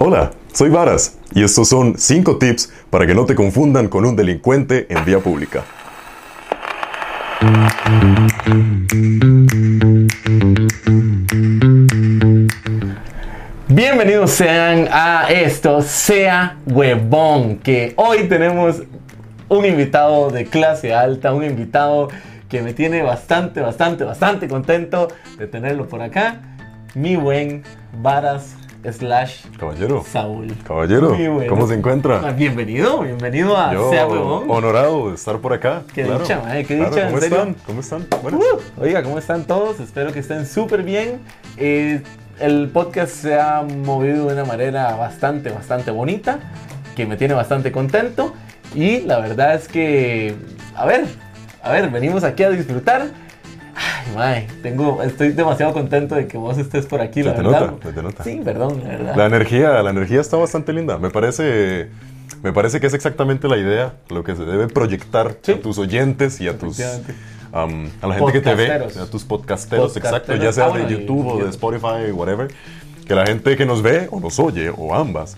Hola, soy Varas y estos son 5 tips para que no te confundan con un delincuente en vía pública. Bienvenidos sean a esto, sea huevón, que hoy tenemos un invitado de clase alta, un invitado que me tiene bastante, bastante, bastante contento de tenerlo por acá, mi buen Varas slash Caballero. Saúl. Caballero, bueno. ¿cómo se encuentra? Ah, Bienvenido, bienvenido a Yo, Sea Huevón. honorado de estar por acá. Qué dicha, qué dicha, ¿Cómo en serio. están? ¿Cómo están? Uh, oiga, ¿cómo están todos? Espero que estén súper bien. Eh, el podcast se ha movido de una manera bastante, bastante bonita, que me tiene bastante contento. Y la verdad es que, a ver, a ver, venimos aquí a disfrutar. Ay, mae, tengo, estoy demasiado contento de que vos estés por aquí, Se la te verdad. nota, se te nota. Sí, perdón, la verdad. La energía, la energía está bastante linda. Me parece, me parece que es exactamente la idea, lo que se debe proyectar Sí. a tus oyentes y a tus am, a la gente que te ve, a tus podcasteros, exacto, Podcasteros. ya sea Ah, bueno, de y- YouTube o y- de Spotify, whatever, que la gente que nos ve o nos oye o ambas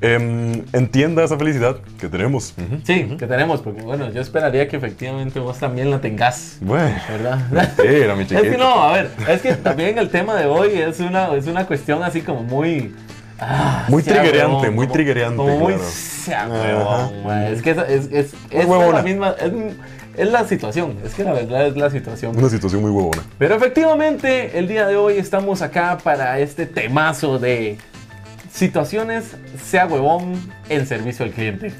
em, entienda esa felicidad que tenemos. Sí, que tenemos, porque bueno, yo esperaría que efectivamente vos también la tengas. Bueno, ¿Verdad? mentira, mi Es que no, a ver, es que también el tema de hoy es una, es una cuestión así como muy... ah, Muy triggerante, muy triggerante, Como muy... claro. sea Ajá. huevón, mae. Es que es, es, es, la misma... Es, es la situación, es que la verdad es la situación. Una situación muy huevona. Pero efectivamente, el día de hoy estamos acá para este temazo de situaciones, sea huevón, en servicio al cliente.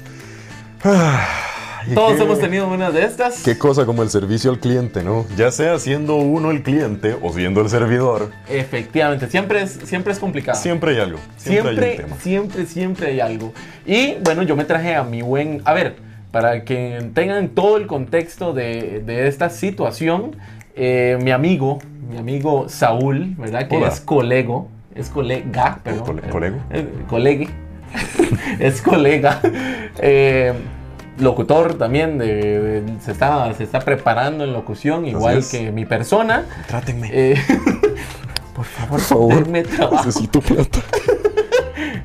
¿Y Todos qué- hemos tenido una de estas. Qué cosa como el servicio al cliente, ¿no? Ya sea siendo uno el cliente o siendo el servidor, Efectivamente, siempre es, siempre es complicado. siempre hay algo. Siempre, hay un tema. siempre, siempre hay algo. Y bueno, yo me traje a mi buen. A ver, para que tengan todo el contexto de, de esta situación, eh, mi amigo, mi amigo Saúl, ¿verdad? Que Hola. es colego, es colega, perdón. cole- colego. eh, colegue. es colega. eh, locutor también, de, de- se, está, se está preparando en locución, igual es. que mi persona. Trátenme. Eh, por favor, Por favor. Necesito plata.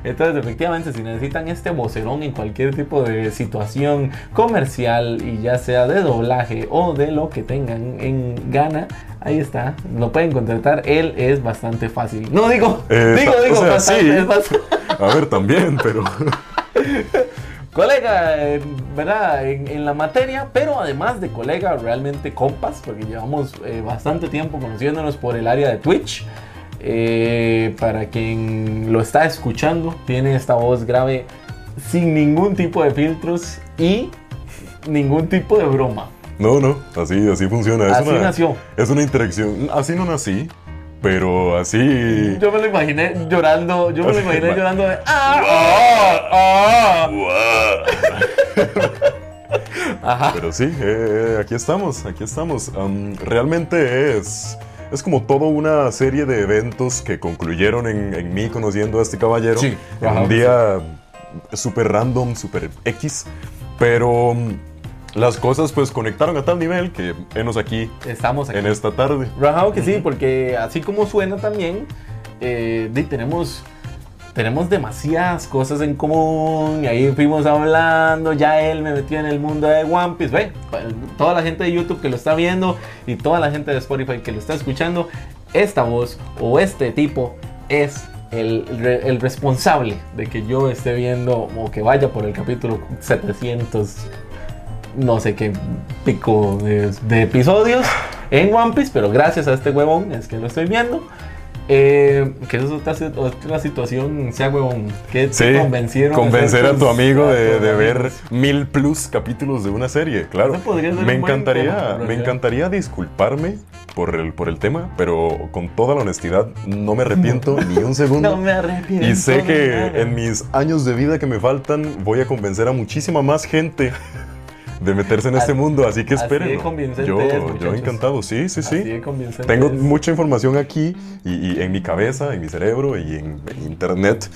Entonces, efectivamente, si necesitan este vocerón en cualquier tipo de situación comercial y ya sea de doblaje o de lo que tengan en gana, ahí está, lo pueden contratar. Él es bastante fácil. No digo, Eh, digo, digo, o sea, bastante, sí. es bastante- A ver, también, pero. Colega, eh, ¿verdad? En, en la materia, pero además de colega, realmente compas, porque llevamos eh, bastante tiempo conociéndonos por el área de Twitch. Eh, para quien lo está escuchando, tiene esta voz grave sin ningún tipo de filtros y ningún tipo de broma. No, no, así, así funciona. Es Así una, nació. Es una interacción. Así no nací, pero así. Yo me lo imaginé llorando, yo me lo imaginé llorando de ¡Ah! ¡Ah! Ajá. Pero sí, eh, aquí estamos, aquí estamos. Am, realmente es, es como toda una serie de eventos que concluyeron en, en mí conociendo a este caballero. Sí, En ajá, un día súper random, súper X. Pero mm, las cosas pues conectaron a tal nivel que enos aquí Estamos aquí. en esta tarde. Rajado que sí, porque así como suena también, eh, tenemos, tenemos demasiadas cosas en común. Y ahí fuimos hablando, ya él me metió en el mundo de One Piece. Ve, toda la gente de YouTube que lo está viendo y toda la gente de Spotify que lo está escuchando, esta voz o este tipo es el, re- el responsable de que yo esté viendo o que vaya por el capítulo 700 no sé qué pico de, de episodios en One Piece, pero gracias a este huevón es que lo estoy viendo. Eh, que eso es otra, otra situación, sea huevón, que Sí, te convencieron. convencer hacer a tu amigo a de, de ver mil plus capítulos de una serie, claro. Me encantaría, tema, me encantaría disculparme por el, por el tema, pero con toda la honestidad no me arrepiento ni un segundo. No me arrepiento. y sé que en mis años de vida que me faltan voy a convencer a muchísima más gente de meterse en este Así- mundo, así que esperen. Yo, es, yo encantado, sí, sí, sí. Tengo es. mucha información aquí y, y en mi cabeza, en mi cerebro y en, en internet.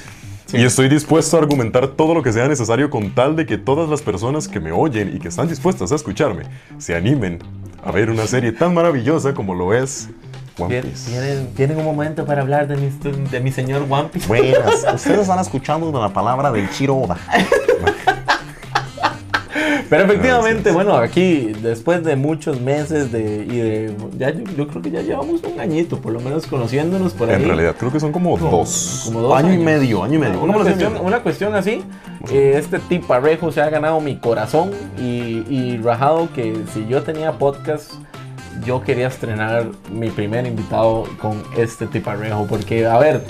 Y estoy dispuesto a argumentar todo lo que sea necesario con tal de que todas las personas que me oyen y que están dispuestas a escucharme se animen a ver una serie tan maravillosa como lo es One ¿Tien- Piece. ¿Tienen, tienen un momento para hablar de mi, de mi señor One Piece? Buenas, ustedes están escuchando de la palabra del Chiroda. Pero efectivamente, bueno, aquí después de muchos meses de, y de ya, yo, yo creo que ya llevamos un añito, por lo menos conociéndonos por ahí. En realidad, creo que son como dos. como dos Año y años. medio, año y medio. Una ¿Cómo lo cuestión, una cuestión así, eh, este tiparejo se ha ganado mi corazón y, y rajado que si yo tenía podcast, yo quería estrenar mi primer invitado con este tiparejo, porque a ver,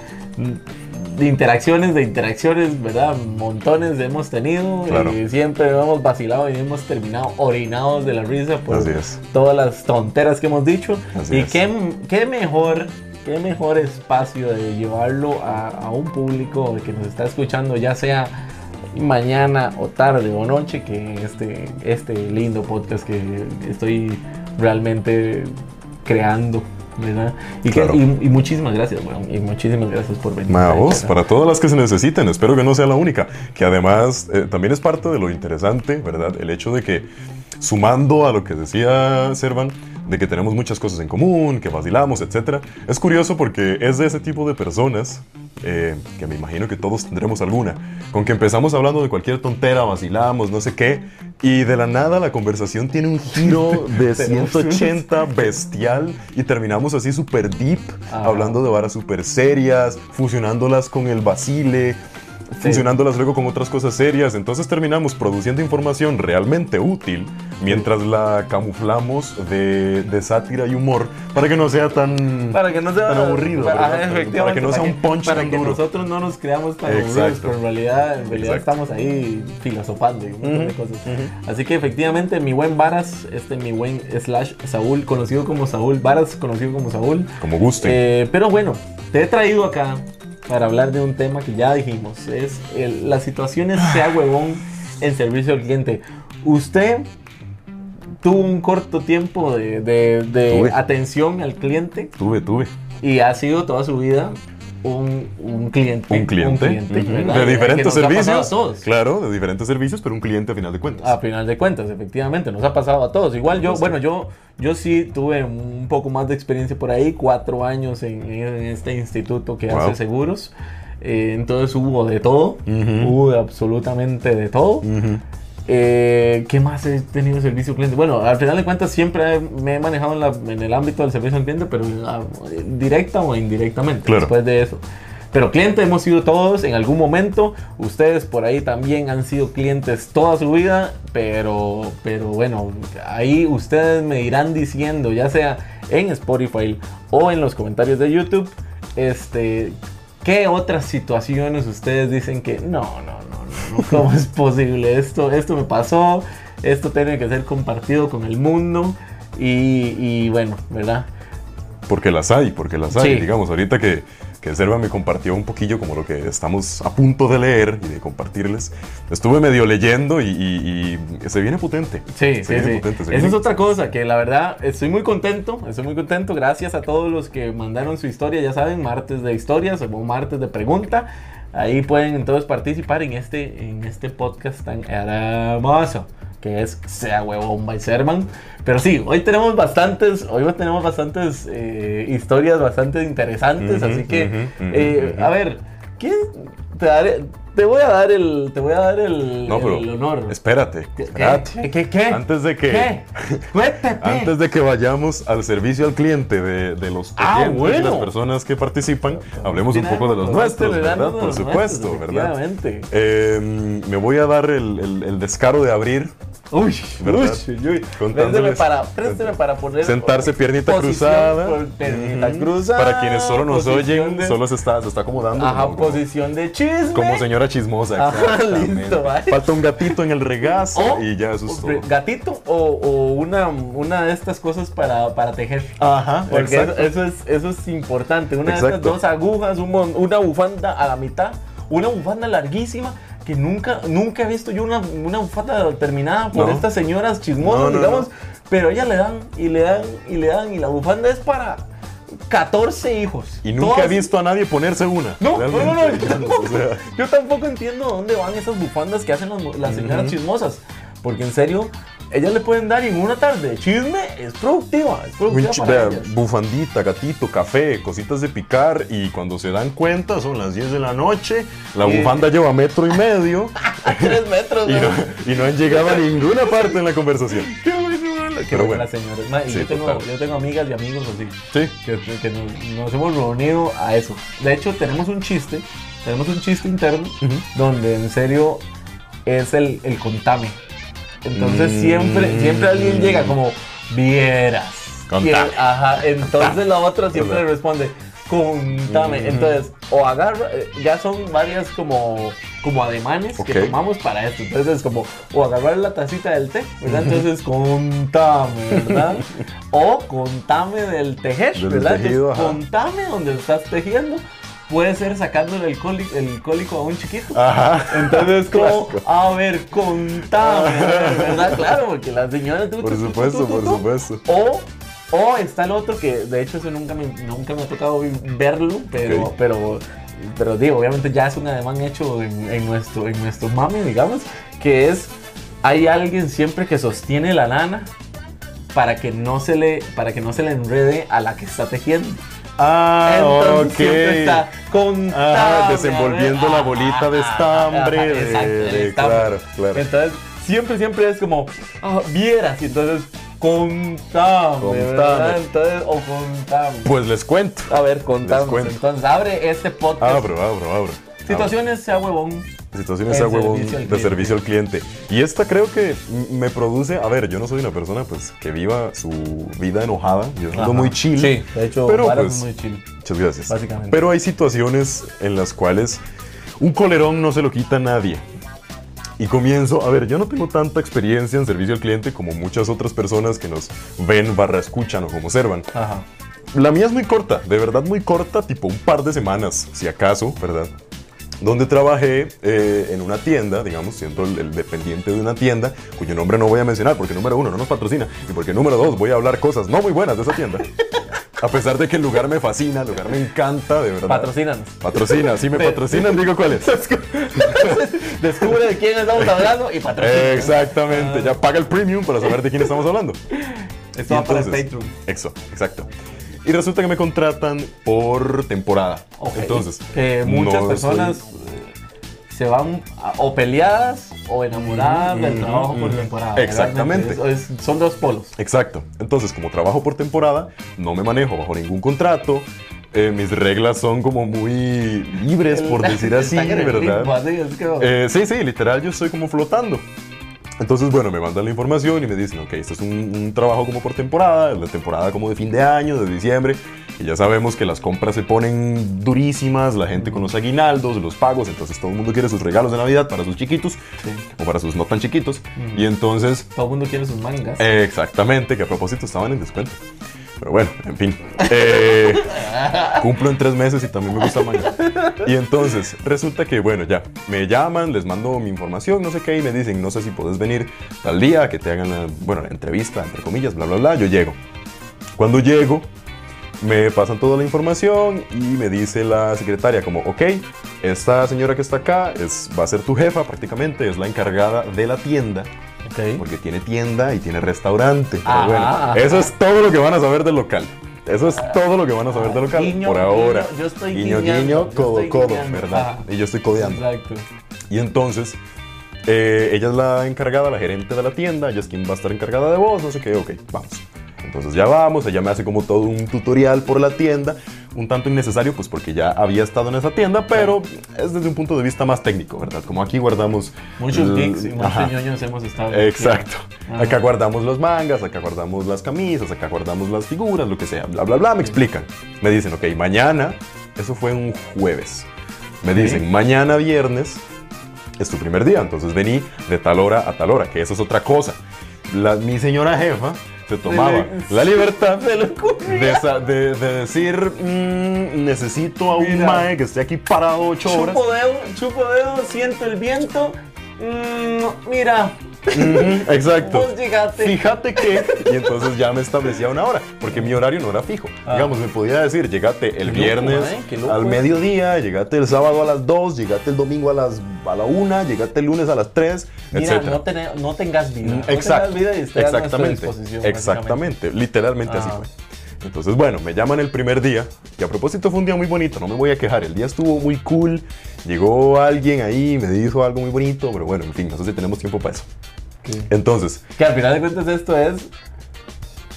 de interacciones, de interacciones, ¿verdad? Montones hemos tenido Claro. y siempre hemos vacilado y hemos terminado orinados de la risa por todas las tonteras que hemos dicho. Así y qué, qué mejor, qué mejor espacio de llevarlo a, a un público que nos está escuchando, ya sea mañana o tarde o noche, que este, este lindo podcast que estoy realmente creando. ¿Verdad? Y, que- y- y muchísimas gracias, y muchísimas gracias por venir. Vos, para todas las que se necesiten, espero que no sea la única. Que además eh, también es parte de lo interesante, ¿verdad? El hecho de que, sumando a lo que decía Servan, de que tenemos muchas cosas en común, que vacilamos, etc. Es curioso porque es de ese tipo de personas, eh, que me imagino que todos tendremos alguna, con que empezamos hablando de cualquier tontera, vacilamos, no sé qué, y de la nada la conversación tiene un giro de Tenemos 180 bestial y terminamos así súper deep, Ajá. hablando de varas súper serias, fusionándolas con el vacile, fusionándolas luego con otras cosas serias. Entonces terminamos produciendo información realmente útil mientras la camuflamos de, de sátira y humor para que no sea tan, Para que no sea tan aburrido. efectivamente, para que no sea un punch para tan que duro. nosotros no nos creamos tan Exacto. aburridos, pero en realidad, en realidad Exacto. estamos ahí filosofando y un montón de Ujú, cosas. Así que efectivamente, mi buen Varas, este mi buen slash Saúl, conocido como Saúl, Varas, conocido como Saúl. Como guste. Eh, pero bueno, te he traído acá para hablar de un tema que ya dijimos, es el- las situaciones sea huevón en servicio al cliente. Usted tuvo un corto tiempo de, de- atención al cliente tuve, tuve. y ha sido toda su vida un, un cliente. Un cliente. Ujú. ¿verdad? De Que diferentes nos ha pasado a servicios. todos. Claro, de diferentes servicios, pero un cliente a final de cuentas. A final de cuentas, efectivamente, nos ha pasado a todos. Igual yo, bueno, yo, yo sí tuve un poco más de experiencia por ahí, cuatro años en, en este instituto que Wow. hace seguros. Eh, entonces hubo de todo, Ujú. hubo absolutamente de todo. Ujú. Eh, ¿Qué más he tenido servicio al cliente? Bueno, al final de cuentas siempre he- me he manejado en, la- en el ámbito del servicio al cliente, pero ah, directa o indirectamente Claro. después de eso. Pero cliente hemos sido todos en algún momento. Ustedes por ahí también han sido clientes toda su vida. Pero, pero bueno, ahí ustedes me irán diciendo, ya sea en Spotify o en los comentarios de YouTube, este, ¿qué otras situaciones ustedes dicen que no, no, ¿cómo es posible? Esto, esto me pasó, esto tiene que ser compartido con el mundo. Y, y bueno, ¿verdad? Porque las hay, porque las hay. Sí. Digamos, ahorita que, que Serva me compartió un poquillo como lo que estamos a punto de leer y de compartirles, estuve medio leyendo y, y- y se viene potente. Sí, Se sí, viene sí. potente, Esa viene- es otra cosa que la verdad estoy muy contento, estoy muy contento. Gracias a todos los que mandaron su historia, ya saben, martes de historias o martes de pregunta. Ahí pueden entonces participar en este, en este podcast tan hermoso que es Sea Huevón by Servan. Pero sí, hoy tenemos bastantes, hoy tenemos bastantes eh, historias bastante interesantes, así que, eh, a ver, ¿quién te daré? Te voy a dar el, te voy a dar el, No, pero el honor. espérate, espérate. ¿Qué? ¿Qué? ¿Qué? Antes de que... ¿Qué? Antes de que vayamos al servicio al cliente de, de los Ah, bueno. las personas que participan, hablemos un poco de los nuestros, Por supuesto, ¿verdad? Eh, me voy a dar el, el- el descaro de abrir, Uy, uy, uy, Présteme para, présteme para poner. sentarse piernita cruzada. por- Piernita cruzada. Para quienes solo nos oyen, de- solo se está, se está acomodando. Ajá, posición de chisme. Como señora chismosa. Ajá, listo, vale. Falta un gatito en el regazo O- y ya eso es todo. Gatito o, o una, una de estas cosas para, para tejer. Ajá, Porque eso, es, eso es importante. Una de estas dos agujas, un una bufanda a la mitad, una bufanda larguísima que nunca, nunca he visto yo una, una bufanda terminada por No. estas señoras chismosas, No, no, digamos. Pero ellas le dan y le dan y le dan y la bufanda es para 14 hijos. Y nunca Todas- he visto a nadie ponerse una. no, no, no, no, yo tampoco, o sea, yo tampoco entiendo dónde van esas bufandas que hacen las, las señoras chismosas. Porque en serio, ellas le pueden dar y en una tarde de chisme es productiva, es productiva para vea, bufandita, gatito, café, cositas de picar y cuando se dan cuenta son las 10 de la noche, la bufanda lleva metro y medio tres metros, y ¿no? no, y no han llegado a ninguna parte en la conversación. Qué bueno, qué Pero bueno. las señoras. Ma, y Sí, yo, tengo, yo tengo amigas y amigos así. Sí. que, que nos, nos hemos reunido a eso. De hecho, tenemos un chiste, tenemos un chiste interno donde en serio es el, el contame. Entonces Mm. siempre, siempre alguien llega como, vieras. Contame. Y el- ajá, entonces la otra siempre le responde, contame. Mm. Entonces, o agarra, eh, ya son varias como, como ademanes Ok. que tomamos para esto. Entonces es como, o agarrar la tacita del té, ¿verdad? Entonces, contame, ¿verdad? o contame del tejer, ¿verdad? tejido, Entonces, contame donde estás tejiendo. Puede ser sacándole el, coli- el cólico a un chiquito. Ajá. Entonces, como, Clásico. a ver, contame, ¿verdad? Claro, porque la señora... tú, Por supuesto, tú, tú, por supuesto. O, o está el otro que, de hecho, eso nunca me, nunca me ha tocado verlo, pero, pero, pero digo, obviamente ya es un ademán hecho en, en nuestro, en nuestro mami, digamos, que es, hay alguien siempre que sostiene la lana para que no se le, para que no se le enrede a la que está tejiendo. Ah, Entonces ok. siempre está contame, Ajá, a desenvolviendo la bolita de estambre. exacto, de- estambre. claro, claro. Entonces, siempre, siempre es como, ah, vieras, y entonces, contame, Contame. ¿verdad? Entonces, o contame. Pues les cuento. A ver, contame. cuento. Entonces, abre este podcast. Abro, abro, abro. Situaciones sea huevón. Situaciones El a huevón de servicio al cliente. Y esta creo que me produce, a ver, yo no soy una persona pues que viva su vida enojada, yo ando muy chill. Sí, de hecho, pero pues, es muy chill. muchas gracias. Básicamente. Pero hay situaciones en las cuales un colerón no se lo quita a nadie. Y comienzo, a ver, yo no tengo tanta experiencia en servicio al cliente como muchas otras personas que nos ven, barra escuchan o como observan. Ajá. La mía es muy corta, de verdad muy corta, tipo un par de semanas, si acaso, ¿verdad? Donde trabajé eh, en una tienda, digamos, siendo el, el dependiente de una tienda, cuyo nombre no voy a mencionar porque número uno no nos patrocina y porque número dos voy a hablar cosas no muy buenas de esa tienda. A pesar de que el lugar me fascina, el lugar me encanta, de verdad. Patrocínanos. Patrocina, si me patrocinan, digo cuál es. Descubre de quién estamos hablando y patrocina. Exactamente, ya paga el premium para saber de quién estamos hablando. Esto va para Patreon. Eso, exacto. Y resulta que me contratan por temporada. Ok. Entonces, que muchas no personas soy- eh, se van a- o peleadas o enamoradas del Ujú, trabajo por ujú. temporada. Exactamente. Es- es- son dos polos. Exacto. Entonces, como trabajo por temporada, no me manejo bajo ningún contrato. eh, mis reglas son como muy libres, por decir así, el ¿verdad? limbo, así, es que- Eh, sí, sí, literal, yo estoy como flotando. Entonces, bueno, me mandan la información y me dicen, ok, esto es un, un trabajo como por temporada, la temporada como de fin de año, de diciembre, y ya sabemos que las compras se ponen durísimas, la gente con los aguinaldos, los pagos, entonces todo el mundo quiere sus regalos de Navidad para sus chiquitos Sí. o para sus no tan chiquitos, y entonces Todo el mundo quiere sus mangas. eh, Exactamente, que a propósito estaban en descuento. Pero bueno, en fin. Eh, cumplo en tres meses y también me gusta manga. Y entonces, resulta que, bueno, ya, me llaman, les mando mi información, no sé qué, y me dicen, no sé si puedes venir tal día, que te hagan, bueno, la entrevista, entre comillas, bla, bla, bla. Yo llego. Cuando llego, me pasan toda la información y me dice la secretaria como, ok, esta señora que está acá es, va a ser tu jefa prácticamente, es la encargada de la tienda Ok. porque tiene tienda y tiene restaurante. Pero Ajá, bueno, ajá. eso es todo lo que van a saber del local. Eso es todo lo que van a saber del local Guiño, por ahora. guiño, yo estoy guiño, guiñando, guiño, codo, estoy codo. ¿verdad? Ajá. Y yo estoy codeando. Exacto. Y entonces, eh, ella es la encargada, la gerente de la tienda, ella es quien va a estar encargada de vos, no sé qué, ok, vamos. Entonces ya vamos, ella me hace como todo un tutorial por la tienda, un tanto innecesario, pues porque ya había estado en esa tienda, pero es desde un punto de vista más técnico, ¿verdad? Como aquí guardamos... Muchos geeks y muchos ñoños hemos estado. Exacto. Acá guardamos los mangas, acá guardamos las camisas, acá guardamos las figuras, lo que sea, bla, bla, bla. Me explican. Me dicen, ok, mañana, eso fue un jueves. Me dicen, mañana viernes es tu primer día, entonces vení de tal hora a tal hora, que eso es otra cosa. La- mi señora jefa se tomaba la libertad de, de- de decir, "Mm, necesito a un Mira. mae que esté aquí parado ocho horas. Chupo dedo, chupo dedo, siento el viento. Mm, mira, Exacto. Vos llegaste. Fíjate que. Y entonces ya me establecía una hora, porque mi horario no era fijo. Ah. Digamos, me podía decir, llegate el loco, viernes loco. al mediodía, llegate el sábado a las 2, llegate el domingo a las a la 1, llegate el lunes a las 3, Mira, etc. no, no tengas vida. No Exacto. tengas vida y esté a nuestra Exactamente. disposición, Exactamente. Literalmente así Ah. fue. Entonces, bueno, me llaman el primer día, que a propósito fue un día muy bonito, no me voy a quejar, el día estuvo muy cool, llegó alguien ahí, me dijo algo muy bonito, pero bueno, en fin, no sé si tenemos tiempo para eso. Entonces, Que al final de cuentas esto es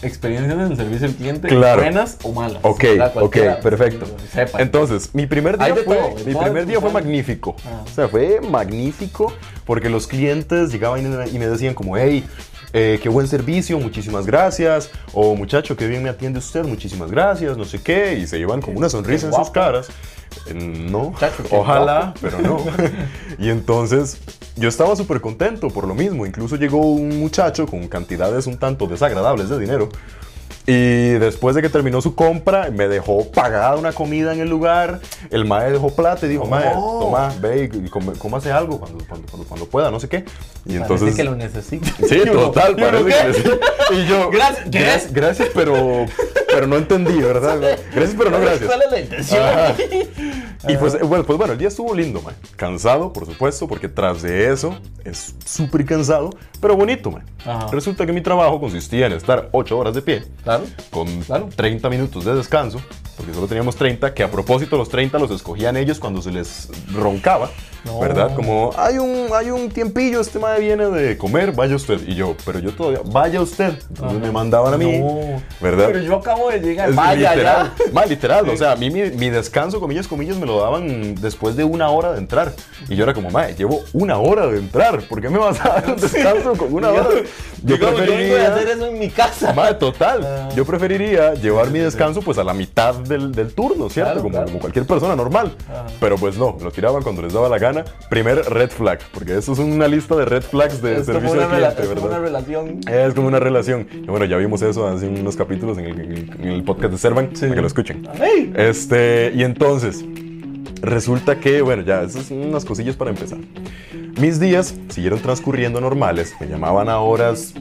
experiencias en el servicio al cliente, Claro. buenas o malas. Ok, ok, perfecto. Sepa. Entonces, mi primer día fue, todo, de mi todo, primer día fue de todo. magnífico. Ah. O sea, fue magnífico porque los clientes llegaban y me- decían como, hey, eh, qué buen servicio, muchísimas gracias. O muchacho, qué bien me atiende usted, muchísimas gracias, no sé qué. Y se iban con una sonrisa en sus caras. Eh, No, ojalá, pero no. y entonces yo estaba súper contento por lo mismo. Incluso llegó un muchacho con cantidades un tanto desagradables de dinero. Y después de que terminó su compra, me dejó pagada una comida en el lugar. El mae dejó plata y dijo, mae, Oh. toma, ve y come- cómase algo cuando, cuando, cuando, cuando pueda, no sé qué. Y Parece entonces... que lo necesita. Sí, total, ¿Y uno parece que sí. Y yo, Gracias, gracias, pero, pero no entendí, ¿verdad? Gracias, pero no gracias. ¿Cuál es la intención? Ajá. Y pues, eh, bueno, pues bueno, el día estuvo lindo, man. Cansado, por supuesto, porque tras de eso es súper cansado, pero bonito, man. Ajá. Resulta que mi trabajo consistía en estar 8 horas de pie, Claro. con Claro. 30 minutos de descanso, porque solo teníamos 30, que a propósito los 30 los escogían ellos cuando se les roncaba, No. ¿verdad? Como, hay un, hay un tiempillo, este madre viene de comer, vaya usted. Y yo, pero yo todavía, vaya usted. Entonces Ajá. me mandaban a mí, No. ¿verdad? Pero yo acabo de llegar. Es Vaya literal, ya. Más literal, o sea, a mí mi, mi descanso, comillas, comillas, me lo daban después de una hora de entrar. Y yo era como, mae, llevo una hora de entrar, ¿por qué me vas a dar un descanso con una hora? Yo yo preferiría... hacer eso en mi casa. Mae, total, Ah. yo preferiría llevar mi descanso pues a la mitad del, del turno, ¿cierto? Claro, como, claro. como cualquier persona normal. Ajá. Pero pues no, lo tiraban cuando les daba la gana. Primer red flag, porque eso es una lista de red flags de Es como, servicio al cliente, es como ¿verdad? una relación. Es como una relación. Y bueno, ya vimos eso hace unos capítulos en el, en el- en el podcast de Servan, Sí. para que lo escuchen. ¡Ey! Este, y entonces, resulta que, bueno, ya, esas son unas cosillas para empezar. Mis días siguieron transcurriendo normales, me llamaban a horas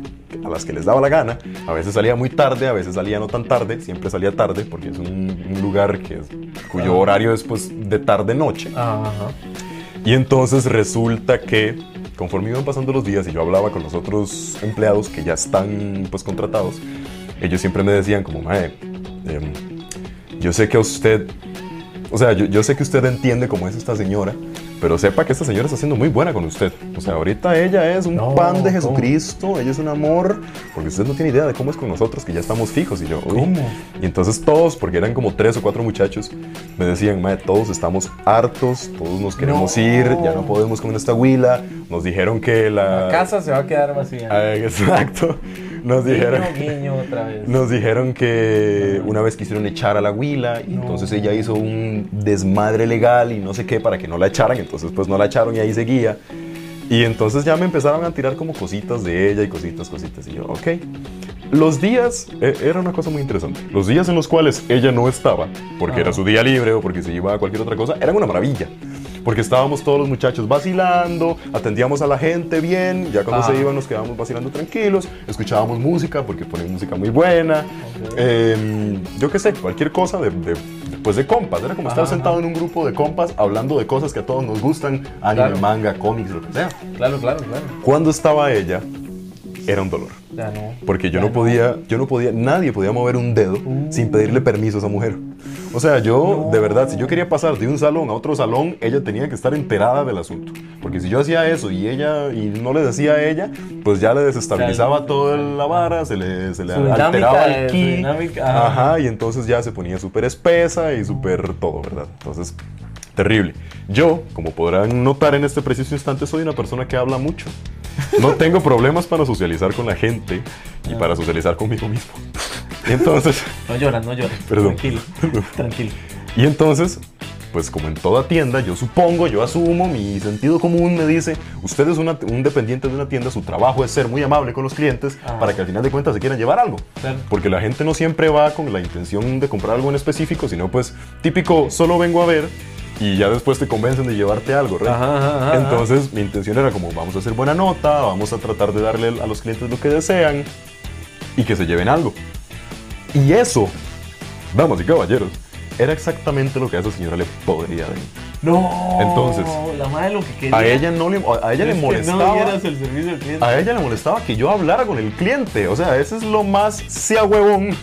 a las que les daba la gana, a veces salía muy tarde, a veces salía no tan tarde, siempre salía tarde, porque es un, un lugar que es- cuyo horario es pues de tarde-noche. Ajá. Y entonces resulta que conforme iban pasando los días y yo hablaba con los otros empleados que ya están pues contratados, ellos siempre me decían como, mae, em, yo sé que a usted, o sea, yo, yo sé que usted entiende cómo es esta señora, pero sepa que esta señora está siendo muy buena con usted. O sea, ahorita ella es un No, pan de ¿cómo? Jesucristo, ella es un amor, porque usted no tiene idea de cómo es con nosotros, que ya estamos fijos. Y yo, uy. ¿Cómo? Y entonces todos, porque eran como tres o cuatro muchachos, me decían, mae, todos estamos hartos, todos nos queremos No. ir, ya no podemos con esta huila. Nos dijeron que la... La casa se va a quedar vacía. Ah, exacto. Nos dijeron... Guiño, guiño otra vez. Nos dijeron que una vez quisieron echar a la huila y No. entonces ella hizo un desmadre legal y no sé qué para que no la echaran, entonces pues no la echaron y ahí seguía. Y entonces ya me empezaron a tirar como cositas de ella y cositas, cositas. Y yo, ok. Los días, eh, era una cosa muy interesante. Los días en los cuales ella no estaba, porque Ah. era su día libre o porque se iba a cualquier otra cosa, eran una maravilla. Porque estábamos todos los muchachos vacilando, atendíamos a la gente bien, ya cuando Ah. se iban nos quedábamos vacilando tranquilos, escuchábamos música porque ponen música muy buena. Ok. Eh, yo qué sé, cualquier cosa de, de- pues de compas. Era como estar Ajá, sentado en un grupo de compas hablando de cosas que a todos nos gustan, anime, Claro. manga, cómics, lo que sea. Claro, claro, claro. Cuando estaba ella, era un dolor. Ya no. Porque yo Ya no podía, yo no podía, nadie podía mover un dedo sin pedirle permiso a esa mujer. O sea, yo, de verdad, si yo quería pasar de un salón a otro salón, ella tenía que estar enterada del asunto. Porque si yo hacía eso y ella, y no le decía a ella, pues ya le desestabilizaba toda la vara, se le, se le Su alteraba el su ki. Ajá, y entonces ya se ponía súper espesa y súper todo, ¿verdad? Entonces, terrible. Yo, como podrán notar en este preciso instante, soy una persona que habla mucho. No tengo problemas para socializar con la gente y para socializar conmigo mismo. Entonces, No lloras, no lloras. Perdón. Tranquilo. Tranquilo. y entonces, pues como en toda tienda, yo supongo, yo asumo, mi sentido común me dice, usted es una- un dependiente de una tienda, su trabajo es ser muy amable con los clientes Ah. para que al final de cuentas se quieran llevar algo. Claro. Porque la gente no siempre va con la intención de comprar algo en específico, sino pues típico, solo vengo a ver y ya después te convencen de llevarte algo. Ajá, ajá, ajá. Entonces mi intención era como vamos a hacer buena nota, vamos a tratar de darle a los clientes lo que desean y que se lleven algo. Y eso, damas y caballeros, era exactamente lo que a esa señora le podría dar. No. Entonces, la madre lo que quería. A ella no le, a ella le molestaba. No el servicio al cliente. A ella le molestaba que yo hablara con el cliente. O sea, ese es lo más sea huevón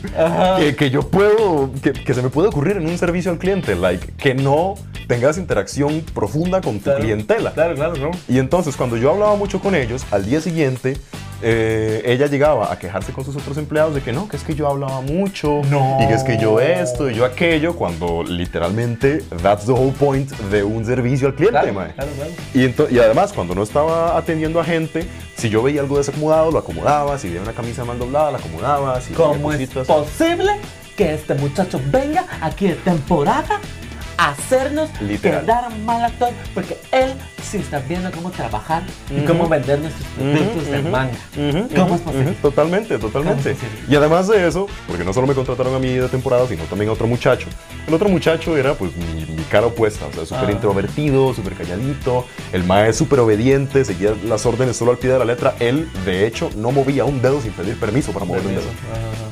que, que yo puedo, que, que se me puede ocurrir en un servicio al cliente. Like, que no tengas interacción profunda con tu Claro. clientela. Claro, claro, no. Y entonces, cuando yo hablaba mucho con ellos, al día siguiente, eh, ella llegaba a quejarse con sus otros empleados de que no, que es que yo hablaba mucho, No. y que es que yo esto y yo aquello, cuando literalmente that's the whole point de un servicio al cliente, Claro, mae. claro, claro. Y, además, cuando no estaba atendiendo a gente, si yo veía algo desacomodado, lo acomodaba, si veía una camisa mal doblada, la acomodaba, si ¿Cómo es posible que este muchacho venga aquí de temporada hacernos Literal. quedar mal actor? Porque él sí está viendo cómo trabajar y Ujú. cómo vender nuestros productos Ujú, de ujú, manga. ujú, ¿Cómo ujú, es posible? Totalmente, totalmente. ¿Cómo? Y además de eso, porque no solo me contrataron a mí de temporada, sino también a otro muchacho. El otro muchacho era pues mi, mi cara opuesta, o sea, súper Ah. introvertido, súper calladito. El mae súper obediente, seguía las órdenes solo al pie de la letra. Él, de hecho, no movía un dedo sin pedir permiso para mover un dedo.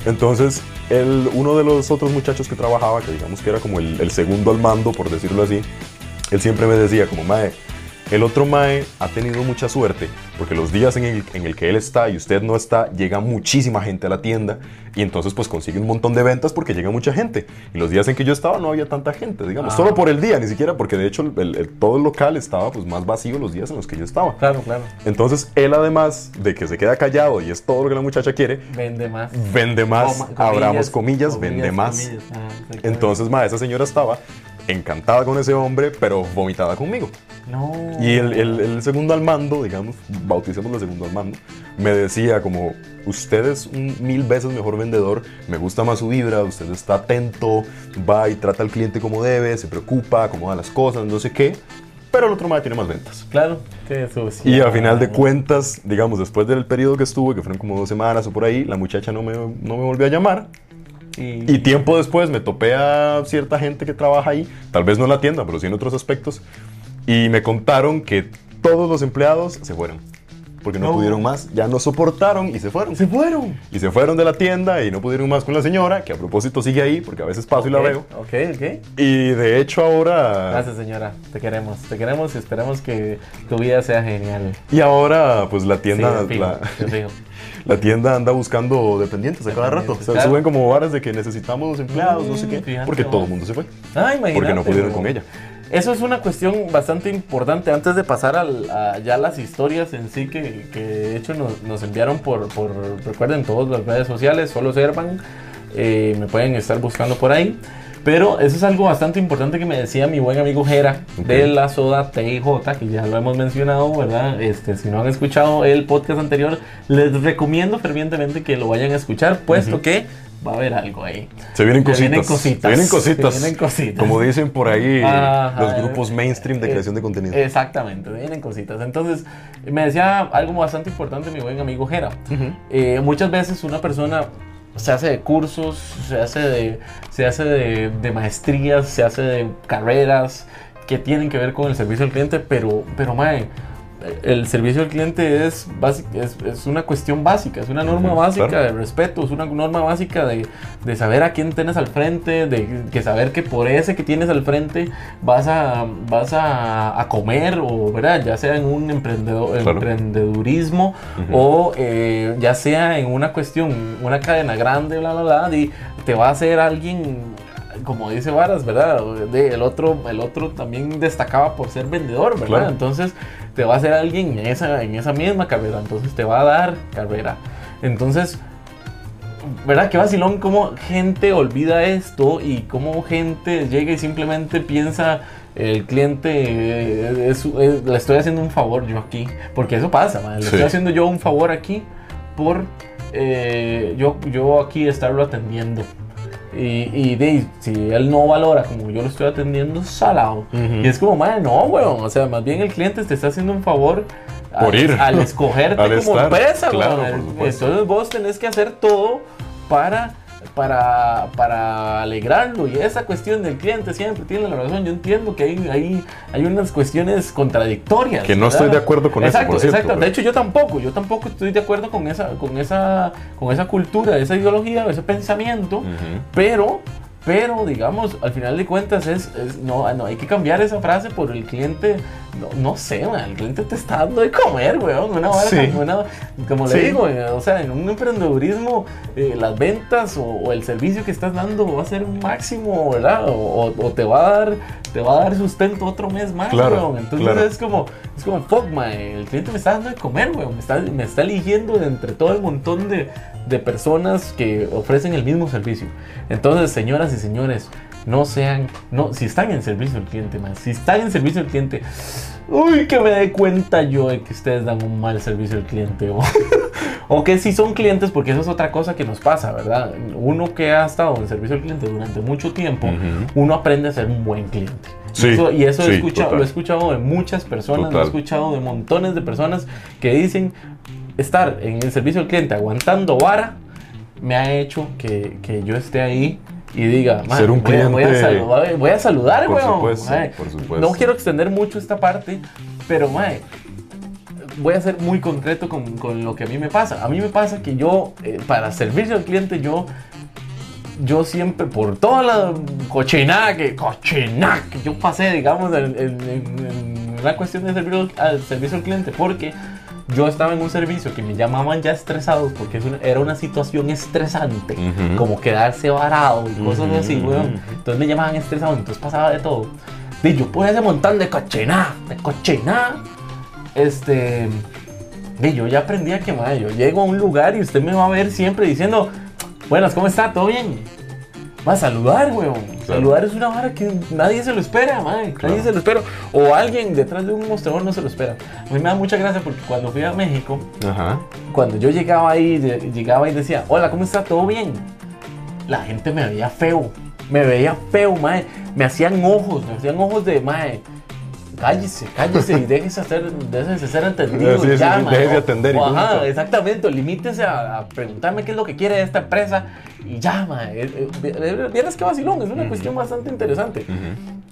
Entonces, el, uno de los otros muchachos que trabajaba, que digamos que era como el, el segundo al mando, por decirlo así, él siempre me decía como, Mae, el otro Mae ha tenido mucha suerte, porque los días en el, en el que él está y usted no está, llega muchísima gente a la tienda y entonces pues consigue un montón de ventas porque llega mucha gente. Y los días en que yo estaba no había tanta gente, digamos, Ah. solo por el día, ni siquiera, porque de hecho el- el- todo el local estaba pues más vacío los días en los que yo estaba. Claro, claro. Entonces, él además de que se queda callado y es todo lo que la muchacha quiere, Vende más. vende más, Coma- abramos comillas, vende más. comillas. Ah. Entonces, ma, esa señora estaba encantada con ese hombre, pero vomitada conmigo. No. Y el, el- el segundo al mando, digamos, bauticémoslo segundo al mando, me decía como, usted es un mil veces mejor vendedor, me gusta más su vibra, usted está atento, va y trata al cliente como debe, se preocupa, acomoda las cosas, no sé qué, pero el otro ma tiene más ventas. Claro, que sucio. Y a final de cuentas, digamos, después del periodo que estuve, que fueron como dos semanas o por ahí, la muchacha no me, no me volvió a llamar. Y, Y tiempo después me topé a cierta gente que trabaja ahí, tal vez no en la tienda, pero sí en otros aspectos, y me contaron que todos los empleados se fueron. Porque no, No. pudieron más, ya no soportaron y se fueron. se fueron. Y se fueron de la tienda y no pudieron más con la señora, que a propósito sigue ahí, porque a veces paso y la veo. Ok, ok. Y de hecho ahora... Gracias, señora. Te queremos. Te queremos y esperamos que tu vida sea genial. Y ahora pues la tienda... Sí, fijo, la-. La tienda anda buscando dependientes a cada rato. O sea, claro. suben como varas de que necesitamos empleados, no sé Mm, qué. fíjate Porque todo el mundo se fue. Ah, imagínate. Porque no pudieron con ella. Eso es una cuestión bastante importante antes de pasar al- a ya las historias en sí que, que de hecho nos, nos enviaron por, por, recuerden, todas las redes sociales, solo Servan, eh, me pueden estar buscando por ahí. Pero eso es algo bastante importante que me decía mi buen amigo Jera de la soda TIJ, que ya lo hemos mencionado, ¿verdad? Este, si no han escuchado el podcast anterior, les recomiendo fervientemente que lo vayan a escuchar, puesto que va a haber algo ahí. Se vienen Se cositas. vienen cositas. Se vienen cositas. Se vienen cositas. Como dicen por ahí Ajá. los grupos mainstream de Eh, creación de contenido. Exactamente, vienen cositas. Entonces, me decía algo bastante importante mi buen amigo Jera. Eh, muchas veces una persona se hace de cursos, se hace de, se hace de, maestrías, se hace de carreras que tienen que ver con el servicio al cliente, pero, pero mae, el servicio al cliente es, es, es una cuestión básica, es una norma básica claro. de respeto, es una norma básica de, de saber a quién tienes al frente, de que saber que por ese que tienes al frente vas a, vas a, a comer, o ¿verdad? ya sea en un emprendedor, Claro. emprendedurismo o eh, ya sea en una cuestión, una cadena grande, bla, bla, bla, y te va a hacer alguien, como dice Varas, ¿verdad? De, el, otro, el otro también destacaba por ser vendedor, ¿verdad? Claro. Entonces te va a hacer alguien en esa, en esa misma carrera, entonces te va a dar carrera. Entonces, ¿verdad? Qué vacilón cómo gente olvida esto y cómo gente llega y simplemente piensa el cliente eh, es- es- le estoy haciendo un favor yo aquí, porque eso pasa, man, le Sí. estoy haciendo yo un favor aquí por eh, yo, yo aquí estarlo atendiendo. Y, y de, si él no valora como yo lo estoy atendiendo, salado. Ujú. Y es como, madre, no, weón. O sea, más bien el cliente te está haciendo un favor Por al, ir. al escogerte Al como estar, empresa, claro. Entonces vos tenés que hacer todo para para, para alegrarlo. Y esa cuestión del cliente siempre tiene la razón. Yo entiendo que hay, hay, hay unas cuestiones contradictorias. Que no ¿verdad? estoy de acuerdo con eso, exacto, por cierto, Exacto, De hecho, yo tampoco. Yo tampoco estoy de acuerdo con esa, con esa, con esa cultura, esa ideología, ese pensamiento. Pero, pero, digamos, al final de cuentas es, es- no, no, hay que cambiar esa frase por el cliente, no, no sé, man, el cliente te está dando de comer, weón, una vara Sí. como, una- como Sí. le digo, eh, o sea, en un emprendedurismo, eh, las ventas o, o el servicio que estás dando va a ser un máximo, ¿verdad? O, o- o te va a dar, te va a dar sustento otro mes más, Claro, weón. Entonces claro. es como, es como, fuck, man, el cliente me está dando de comer, weón, me está, me está eligiendo de entre todo el montón de, de personas que ofrecen el mismo servicio. Entonces, señoras y señores, no sean, no, si están en servicio al cliente, man, si están en servicio al cliente, uy, que me dé cuenta yo de que ustedes dan un mal servicio al cliente, o, o que si son clientes, porque eso es otra cosa que nos pasa, ¿verdad? Uno que ha estado en servicio al cliente durante mucho tiempo, Ujú. uno aprende a ser un buen cliente. Sí, y eso, y eso he sí, escuchado, total. lo he escuchado de muchas personas, lo he Total. escuchado de montones de personas que dicen estar en el servicio al cliente aguantando vara me ha hecho que, que yo esté ahí y diga, "Man, Ser un voy, a- voy a cliente- saludar, voy a saludar, Por weón". supuesto, Mae, por supuesto. No quiero extender mucho esta parte, pero mae, voy a ser muy concreto con, con lo que a mí me pasa. A mí me pasa que yo, eh, para servicio al cliente, yo yo siempre, por toda la cochinada que, cochinada que yo pasé, digamos, en, en- en- en la cuestión de servicio al, servicio al cliente, porque yo estaba en un servicio que me llamaban ya estresados, porque era una situación estresante, como quedarse varado y cosas así, weón. Entonces me llamaban estresado, entonces pasaba de todo. Y yo por ese montón de cochinada, de cochinada, este... Y yo ya aprendí a que, madre, yo llego a un lugar y usted me va a ver siempre diciendo, buenas, ¿cómo está? ¿Todo bien? Va a saludar, weón. Claro. Saludar es una vara que nadie se lo espera, madre. Claro. Nadie se lo espera. O alguien detrás de un mostrador no se lo espera. A mí me da mucha gracia porque cuando fui a México, Ajá. cuando yo llegaba ahí, lle- llegaba y decía, hola, ¿cómo está? ¿Todo bien? La gente me veía feo. Me veía feo, mae. Me hacían ojos, me hacían ojos de, mae. Cállese, cállese y déjese, hacer, déjese ser entendido. Sí, sí, ya, sí, déjese o- atender y Ajá, exactamente. Limítese a, a preguntarme qué es lo que quiere esta empresa y mae. Eh, eh, vi- Vieras qué vacilón, es una cuestión bastante interesante.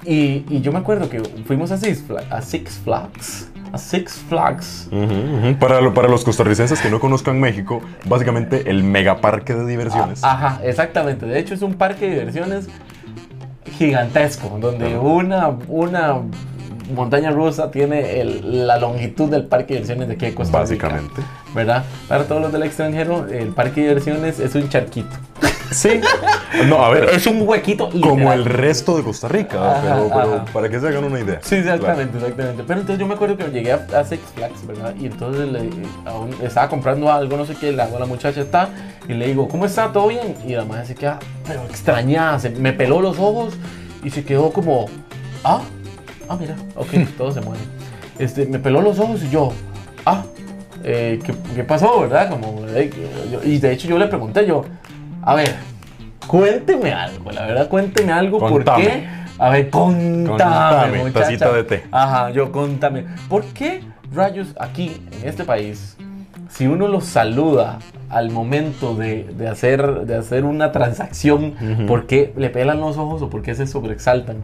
Y, y yo me acuerdo que fuimos a Six, Fla- a Six Flags. A Six Flags. Para, lo- para los costarricenses que no conozcan México, básicamente el megaparque de diversiones. Ajá, exactamente. De hecho, es un parque de diversiones gigantesco, donde una, una montaña rusa tiene el- la longitud del parque de diversiones de aquí de Costa Rica. Básicamente. ¿Verdad? Para todos los del extranjero, el parque de diversiones es un charquito. Sí. No, a ver, Es un huequito. como el resto de Costa Rica, Ajá, pero, pero ajá. para que se hagan una idea. Sí, exactamente, exactamente. Pero entonces yo me acuerdo que llegué a, a Six Flags, ¿verdad? Y entonces le, un- estaba comprando algo, no sé qué, le hago a la muchacha está y le digo, ¿cómo está? ¿Todo bien? Y la madre se queda, pero extrañada, se, me peló los ojos y se quedó como, ah, ah, mira, ok, todo se muere. Este, me peló los ojos y yo, ah, eh, ¿qué, qué pasó, verdad? Como, eh, yo- y de hecho yo le pregunté, yo, a ver, cuénteme algo, la verdad, cuénteme algo, ¿por Contame. qué? A ver, contame, Contame, muchacha. tacita de té. Ajá, yo contame. ¿Por qué rayos aquí, en este país, si uno los saluda al momento de, de hacer, de hacer una transacción, ¿por qué le pelan los ojos o por qué se sobreexaltan?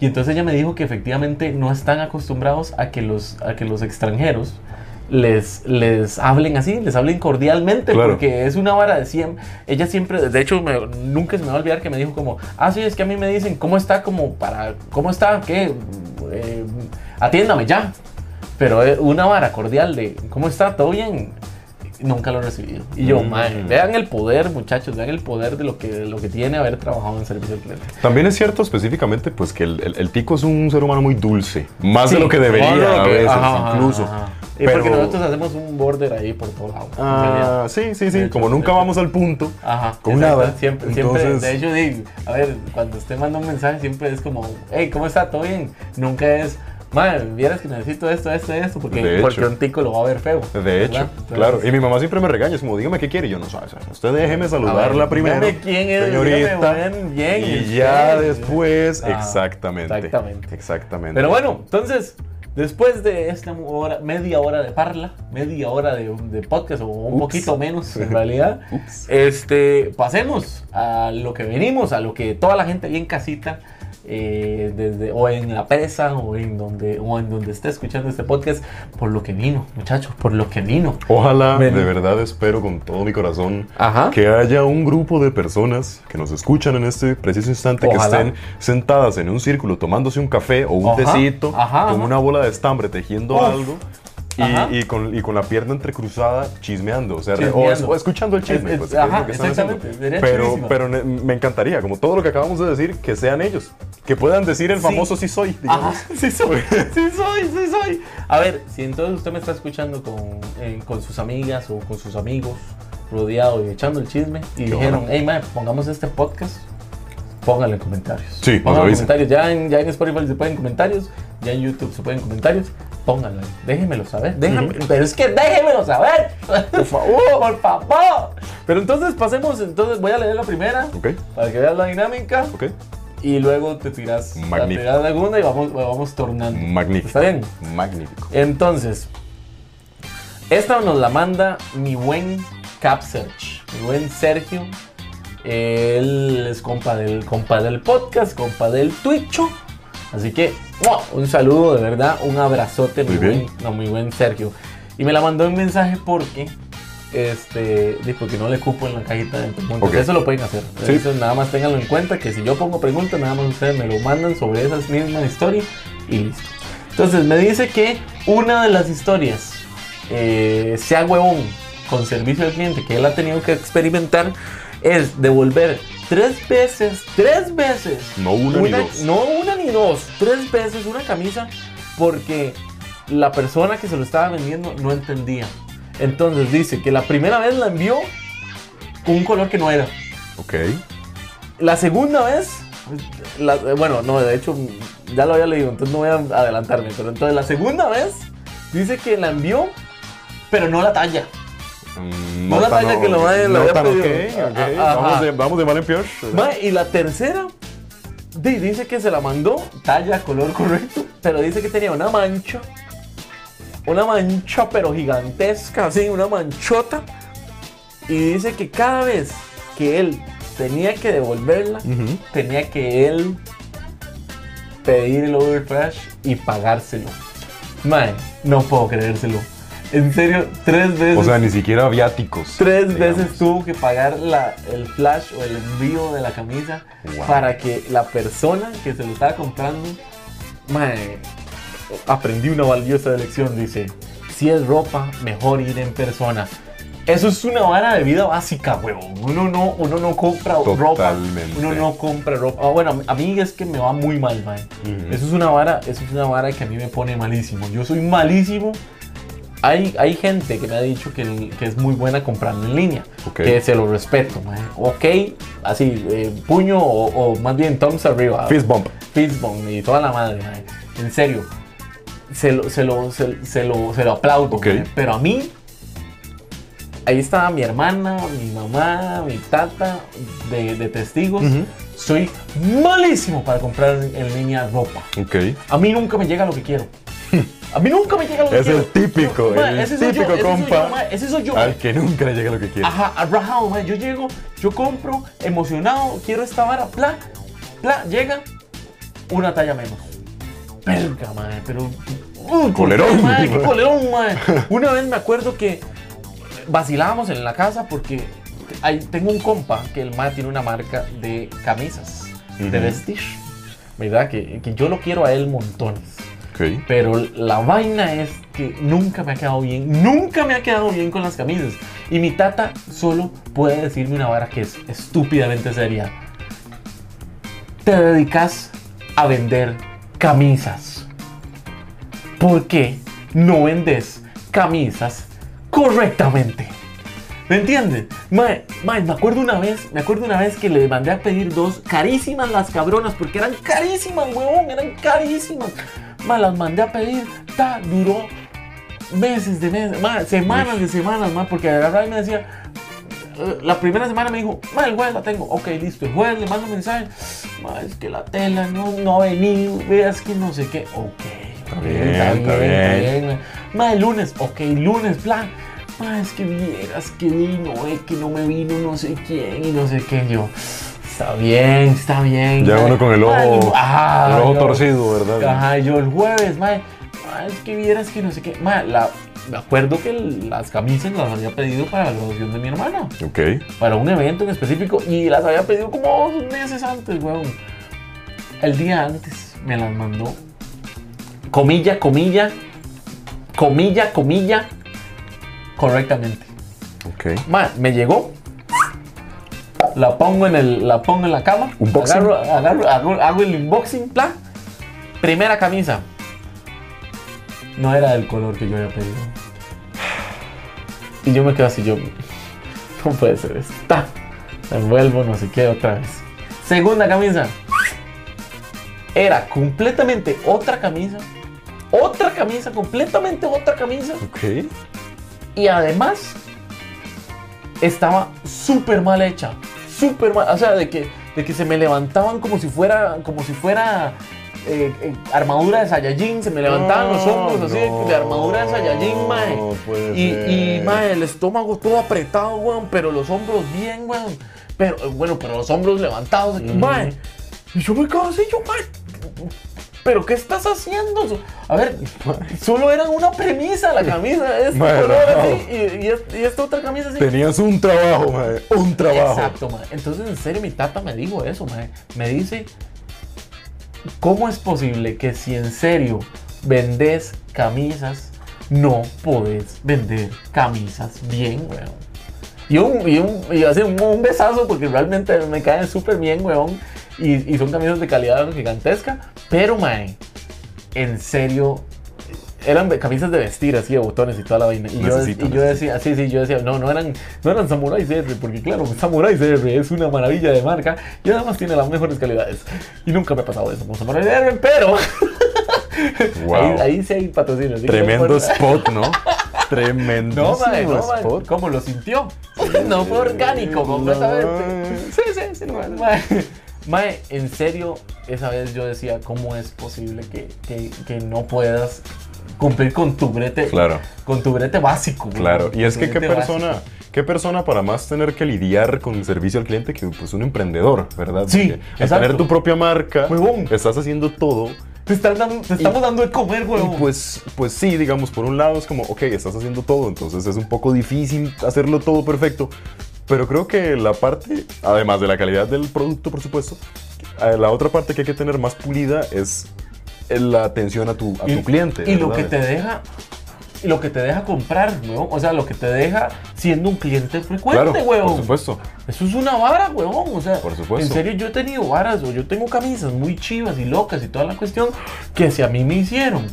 Y entonces ella me dijo que efectivamente no están acostumbrados a que los, a que los extranjeros les, les hablen así, les hablen cordialmente, Claro. porque es una vara de siempre. Ella siempre, de hecho, me- nunca se me va a olvidar que me dijo como, ah, sí, es que a mí me dicen, ¿cómo está? Como para, ¿cómo está? ¿Qué? Eh, atiéndame ya. Pero eh, una vara cordial de, ¿cómo está? ¿Todo bien? Nunca lo he recibido. Y yo, Mm. "Mae, vean el poder, muchachos, vean el poder de lo que, de lo que tiene haber trabajado en servicio al cliente. También es cierto específicamente pues que el, el- el tico es un ser humano muy dulce, más de Sí, lo que debería de lo a que- veces ajá, ajá, incluso. ajá. Y Pero- porque nosotros hacemos un border ahí por todos lados. Ah, sí, sí, De sí, hecho, como de nunca vamos al punto. Ajá, con exacto, nada. Siempre, siempre, Entonces- de hecho, a ver, cuando usted manda un mensaje, siempre es como, hey, ¿cómo está? ¿Todo bien? Nunca es, madre, vieras que necesito esto, esto, esto, porque, porque un tico lo va a ver feo. De hecho, claro. Y mi mamá siempre me regaña, es como, dígame qué quiere. Y yo no sé, usted déjeme saludarla ver, primero. dígame quién es, señorita. dígame bien, y usted. ya después, Ah, exactamente. exactamente. Exactamente. Pero bueno, entonces, después de esta hora, media hora de parla, media hora de, de podcast o un Ups. poquito menos en realidad, este, pasemos a lo que venimos, a lo que toda la gente ahí en casita, eh, desde, o en la presa, o en, donde, o en donde esté escuchando este podcast, por lo que vino, muchachos, por lo que vino. Ojalá, Ven. de verdad espero con todo mi corazón Ajá. que haya un grupo de personas que nos escuchan en este preciso instante, Ojalá. que estén sentadas en un círculo tomándose un café o un Ajá, tecito, ajá, con una bola de estambre tejiendo Uf. algo. Y, y con, y con la pierna entrecruzada chismeando, o sea, Chismeando. o, es- o escuchando el chisme, Es- es- pues, que es ajá, lo que están haciendo. exactamente, sería Pero, me encantaría, como todo lo que acabamos de decir, que sean ellos, que puedan decir el Sí. famoso sí soy, digamos. Ajá, sí soy, sí soy, sí soy. A ver, si entonces usted me está escuchando con, eh, con sus amigas o con sus amigos, rodeado y echando el chisme, y Qué dijeron, bueno. hey, man, pongamos este podcast, pónganle en comentarios. Sí, en avisen. comentarios. Ya en, ya en Spotify se pueden comentarios, ya en YouTube se pueden comentarios. Pónganlo, déjenmelo saber. Déjenme, Pero es que déjenmelo saber. Por favor, por favor. Pero entonces pasemos, entonces voy a leer la primera ¿Ok? para que veas la dinámica. ¿Ok? Y luego te tiras Magnífico. la segunda y vamos, vamos tornando. Magnífico. ¿Está bien? Magnífico. Entonces, esta nos la manda mi buen Capsearch, mi buen Sergio. Él es compa del, compa del podcast, compa del Twitcho. Así que, ¡mua! un saludo, de verdad, un abrazote, Muy muy bien. buen, no, muy buen Sergio. Y me la mandó en mensaje porque, este, porque no le cupo en la cajita de preguntas. Ok. Eso lo pueden hacer. Sí. Eso nada más ténganlo en cuenta que si yo pongo preguntas, nada más ustedes me lo mandan sobre esas mismas historias y listo. Entonces me dice que una de las historias, eh, sea huevón con servicio al cliente, que él ha tenido que experimentar, es devolver tres veces, tres veces, No una, ni dos. no una ni dos, tres veces una camisa porque la persona que se lo estaba vendiendo no entendía. Entonces dice que la primera vez la envió con un color que no era. Ok. La segunda vez, la- bueno, no, de hecho ya lo había leído, entonces no voy a adelantarme, pero entonces la segunda vez dice que la envió, pero no la talla. Mm, No la tan- talla que lo le no había pedido. Ajá. Vamos, de, vamos de mal en peor. Ma, y la tercera, di- dice que se la mandó, talla, color correcto, pero dice que tenía una mancha, una mancha pero gigantesca, así, una manchota, y dice que cada vez que él tenía que devolverla, tenía que él pedir el overflash y pagárselo. Man, no puedo creérselo. En serio, tres veces. O sea, ni siquiera viáticos. Tres digamos. veces tuvo que pagar la, el flash o el envío de la camisa Wow. para que la persona que se lo estaba comprando, mae, aprendí una valiosa lección, dice, si es ropa, mejor ir en persona. Eso es una vara de vida básica, huevón. Uno no, uno no compra ropa. Totalmente. Uno no compra ropa. Ah, bueno, a mí es que me va muy mal, mae. Ujú. Eso es una vara, eso es una vara que a mí me pone malísimo. Yo soy malísimo. Hay, hay gente que me ha dicho que, que es muy buena comprando en línea. Que se lo respeto. Ok, así, eh, puño o, o más bien thumbs arriba. Fist bump. Fist bump y toda la madre. En serio. Se lo, se lo, se, se lo, se lo aplaudo. Pero a mí, ahí estaba mi hermana, mi mamá, mi tata de, de testigos. Soy malísimo para comprar en línea ropa. A mí nunca me llega lo que quiero. A mí nunca me llega lo que Es quiero. el típico, Ma, el ese soy yo, típico ese soy compa yo, ma, ese soy yo. Al que nunca le llega lo que quiere. Ajá, arrajado, ma. Yo llego, yo compro, emocionado, quiero esta vara, pla, pla, llega una talla menos. Verga, madre, pero. ¿por Colerón, qué, mae? qué colerón, mae. Una vez me acuerdo que vacilábamos en la casa porque hay- tengo un compa que el mae tiene una marca de camisas, de vestir. ¿Verdad? Que, que yo lo quiero a él montones. Pero la vaina es que nunca me ha quedado bien, nunca me ha quedado bien con las camisas. Y mi tata solo puede decirme una vara que es estúpidamente seria. Te dedicas a vender camisas. ¿Por qué no vendes camisas correctamente? ¿Me entiendes? Mae, me acuerdo una vez, me acuerdo una vez que le mandé a pedir dos carísimas las cabronas, porque eran carísimas, huevón, eran carísimas. Mae, las mandé a pedir, ta, duró meses de meses, mae, semanas de semanas, mae, porque agarraba y me decía, eh, la primera semana me dijo, mae, el jueves la tengo, ok, listo, el jueves le mando un mensaje, mae, es que la tela no, no ha venido, veas que no sé qué, ok, bien, está bien. mae. Mae, lunes, ok, lunes, plan. Mae, es que vieras que vino, eh, que no me vino no sé quién y no sé qué. Yo, está bien, está bien. Ya mae. uno con el ojo, ajá, el ojo yo- torcido, ¿verdad? Ajá, yo el jueves, mae, mae, es que vieras que no sé qué. Mae, la, me acuerdo que las camisas las había pedido para la graduación de mi hermana Ok. para un evento en específico y las había pedido como dos meses antes, weón. El día antes me las mandó. Comilla, comilla, comilla, comilla, correctamente. Ok. Ma, me llegó. La pongo en el, la pongo en la cama. Unboxing. Agarro, agarro, hago, hago el unboxing, plan. Primera camisa. No era del color que yo había pedido. Y yo me quedo así, yo. No puede ser esto. Ta. La envuelvo, no sé qué, otra vez. Segunda camisa. Era completamente otra camisa. Otra camisa, completamente otra camisa. Ok. Y además, estaba súper mal hecha. Súper mal. O sea, de que, de que se me levantaban como si fuera, como si fuera eh, eh, armadura de Saiyajin. Se me levantaban los hombros así, No, de armadura de Saiyajin, mae. no puede Y, y, mae, el estómago todo apretado, weón. Pero los hombros bien, weón. Pero, eh, bueno, pero los hombros levantados. que, mae. Y yo me quedo así, yo, mae. ¿Pero qué estás haciendo? A ver, solo era una premisa la camisa. Este color así y, y es- y esta otra camisa así. Tenías un trabajo, mae. Un trabajo. Exacto, mae. Entonces, en serio, mi tata me dijo eso, mae. Me dice, ¿cómo es posible que si en serio vendes camisas, no podés vender camisas bien, weón? Y, un, y, un, y así un, un besazo porque realmente me caen súper bien, weón. Y, y son camisas de calidad gigantesca. Pero, mae, en serio, eran camisas de vestir, así de botones y toda la vaina. Y yo, Necesito, y yo decía, sí, sí, yo decía, no, no eran, no eran Samurai CR, porque claro, Samurai CR es una maravilla de marca y además tiene las mejores calidades. Y nunca me ha pasado eso con Samurai CR, pero Wow. ahí, ahí sí hay patrocinio. Tremendo no spot, ¿no? Tremendo No, no, spot. ¿Cómo lo sintió? no fue orgánico completamente. Sí, sí, sí, no, mae. En serio, esa vez yo decía, ¿cómo es posible que, que, que no puedas cumplir con tu brete, Claro. con tu brete básico? güey? Claro, y es que qué persona, básico. qué persona para más tener que lidiar con el servicio al cliente que pues un emprendedor, ¿verdad? Sí, al exacto. tener tu propia marca, Huevón. estás haciendo todo. Te, están dando- te estamos dando de comer, güey. Y pues, pues sí, digamos, por un lado es como, ok, estás haciendo todo, entonces es un poco difícil hacerlo todo perfecto. Pero creo que la parte, además de la calidad del producto, por supuesto, eh, la otra parte que hay que tener más pulida es la atención a tu, a tu cliente. Y lo que te deja. y Lo que te deja comprar, weón. O sea, lo que te deja siendo un cliente frecuente, Claro, weón. por supuesto. Eso es una vara, weón. O sea, Por supuesto. en serio, yo he tenido varas, o yo tengo camisas muy chivas y locas y toda la cuestión, que si a mí me hicieron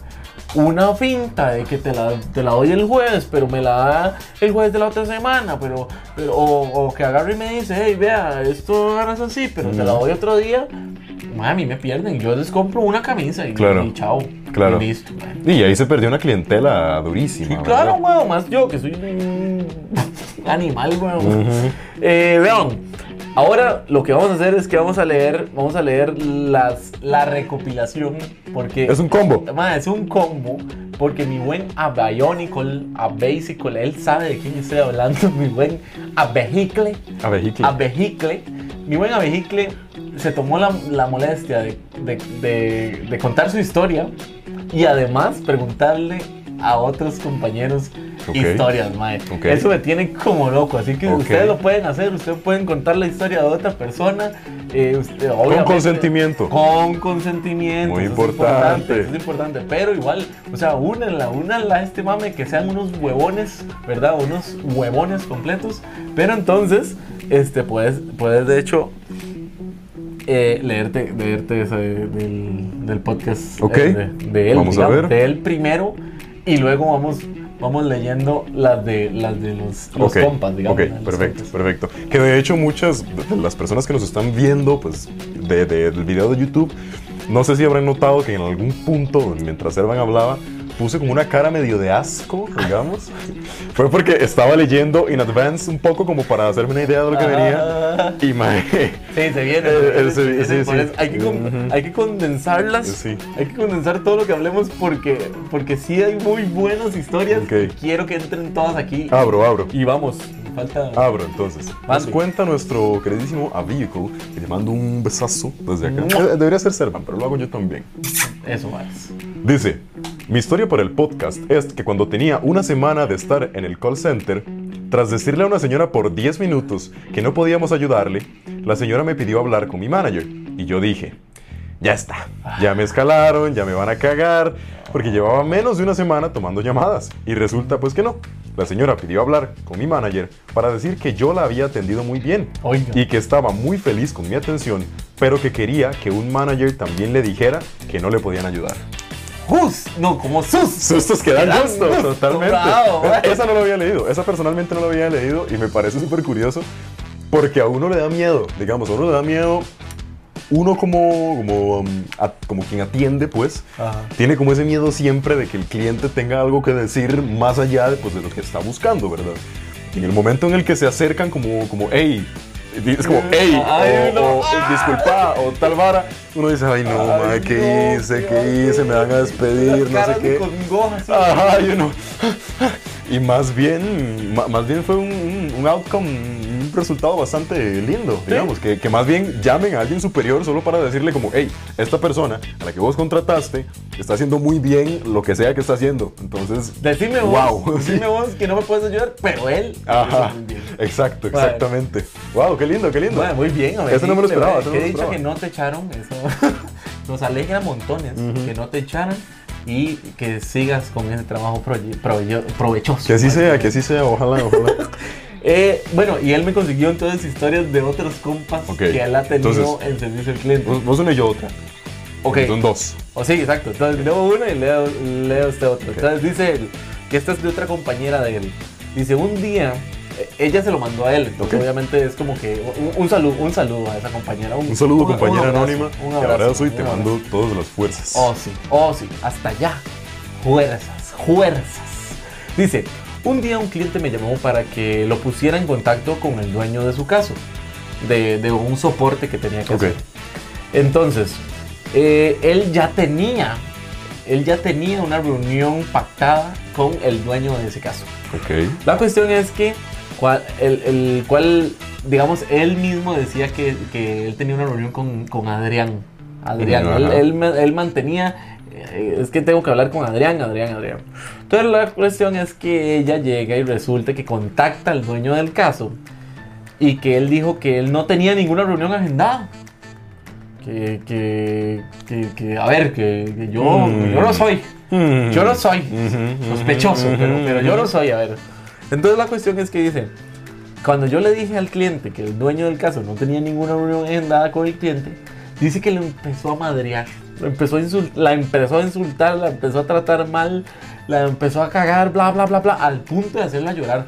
una finta de que te la, te la doy el jueves, pero me la da el jueves de la otra semana, pero, pero- o, o que agarre y me dice, hey, vea, esto ganas así, pero te la doy otro día, a mí me pierden. Yo les compro una camisa y, Claro. y chao. Claro. Y listo, ma. Y ahí se perdió una clientela durísima. Sí, claro, weón, más yo que soy un animal, weón. Eh, vean, ahora lo que vamos a hacer es que vamos a leer, vamos a leer las, la recopilación, porque... Es un combo. Ma, es un combo, porque mi buen Abionicle, Abasicle, él sabe de quién estoy hablando, mi buen Abejicle, A vejicle. Abejicle, mi buen Abejicle se tomó la, la molestia de, de- de- de contar su historia y además preguntarle a otros compañeros Historias, mae. Eso me tiene como loco, así que ustedes lo pueden hacer, ustedes pueden contar la historia de otra persona, eh, usted- obviamente- consentimiento. Con consentimiento. Muy eso es importante. eso es importante, pero igual, o sea, únenla, únenla a este mame que sean unos huevones, ¿verdad? Unos huevones completos. Pero entonces, este, puedes, puedes de hecho eh, leerte, leerte esa de- del, del podcast Ok. eh, de, de él, Vamos a ver. de él primero y luego vamos, vamos leyendo las de las de los, los compas, digamos. ok, perfecto, compas. perfecto. Que de hecho muchas de las personas que nos están viendo, pues, de- de- del video de YouTube, no sé si habrán notado que en algún punto, mientras Ervan hablaba, puse como una cara medio de asco, digamos, fue porque estaba leyendo in advance un poco como para hacerme una idea de lo que venía. Y mae, Sí, se viene. Hay, que condensarlas. Sí. Hay que condensar todo lo que hablemos porque, porque sí hay muy buenas historias. Ok. Ah. Quiero que entren todas aquí. abro, abro. Y vamos, falta. Abro entonces. Nos cuenta nuestro queridísimo A Vehicle, que le mando un besazo desde acá. Eh, Debería ser Servan, pero lo hago yo también. Eso más. Dice, mi historia para el podcast es que cuando tenía una semana de estar en el call center, tras decirle a una señora por 10 minutos que no podíamos ayudarle, la señora me pidió hablar con mi manager. Y yo dije, ya está, ya me escalaron, ya me van a cagar, porque llevaba menos de una semana tomando llamadas. Y resulta pues que no. La señora pidió hablar con mi manager para decir que yo la había atendido muy bien Oiga. y que estaba muy feliz con mi atención, pero que quería que un manager también le dijera que no le podían ayudar. ¡Jus! No, como sus. Sustos que dan gusto, gusto, totalmente. bravo, esa no lo había leído, esa personalmente no lo había leído y me parece súper curioso porque a uno le da miedo, digamos, a uno le da miedo, uno como, como, um, como quien atiende, pues, Ajá. tiene como ese miedo siempre de que el cliente tenga algo que decir más allá de, pues, de lo que está buscando, ¿verdad? Y en el momento en el que se acercan como, como hey, es como, hey, Ay, o, no. o, disculpa, o tal vara, uno dice, ay, no, Ay, madre, ¿qué no, hice? qué ¿Qué hice? Me van a despedir, no sé qué. congoja, así. Ajá, y uno. Y más bien, más bien fue un- un outcome, un resultado bastante lindo, digamos, que, que más bien llamen a alguien superior solo para decirle como, hey, esta persona a la que vos contrataste está haciendo muy bien lo que sea que está haciendo. Entonces, Decime vos, Wow, sí. decime vos que no me puedes ayudar, pero él. ajá, Muy bien. exacto, exactamente. Wow, qué lindo, qué lindo. Bueno, muy bien, a ver. Eso no me lo esperaba, Qué dicha esperaba. que no te echaron, eso nos alegra montones que no te echaran y que sigas con ese trabajo prove- prove- provechoso. Que así sea, que así sea, ojalá, ojalá. Eh, bueno, y él me consiguió entonces historias de otros compas Ok, que él ha tenido entonces- en servicio al cliente. vos, vos una y yo otra. Ok. Son dos. O sí, exacto. Entonces leo una y leo, leo este otro. Entonces dice él, que esta es de otra compañera de él. Dice, un día, eh, ella se lo mandó a él. Entonces Ok. obviamente es como que un, un saludo, un saludo a esa compañera. Un saludo, un- compañera un abrazo, anónima. Un Un abrazo. abrazo y un te abrazo. mando todas las fuerzas. Oh, sí, oh, sí, hasta allá. Fuerzas, fuerzas. Dice, un día un cliente me llamó para que lo pusiera en contacto con el dueño de su caso, de, de un soporte que tenía que hacer. Entonces, eh, él ya tenía, él ya tenía una reunión pactada con el dueño de ese caso. Ok. La cuestión es que cual, el, el cual, digamos, él mismo decía que, que él tenía una reunión con, con Adrián. Adrián, él, él, ma- él mantenía, es que tengo que hablar con Adrián, Adrián, Adrián. Entonces la cuestión es que ella llega y resulta que contacta al dueño del caso y que él dijo que él no tenía ninguna reunión agendada. Que, que, que, que, a ver, que, yo, Mm. yo no soy. Mm. Yo no soy sospechoso, pero, yo no soy, a ver. Entonces la cuestión es que dice, cuando yo le dije al cliente que el dueño del caso no tenía ninguna reunión agendada con el cliente, dice que lo empezó a madrear, empezó a la empezó a insultar, la empezó a tratar mal, la empezó a cagar, bla, bla, bla, bla, al punto de hacerla llorar.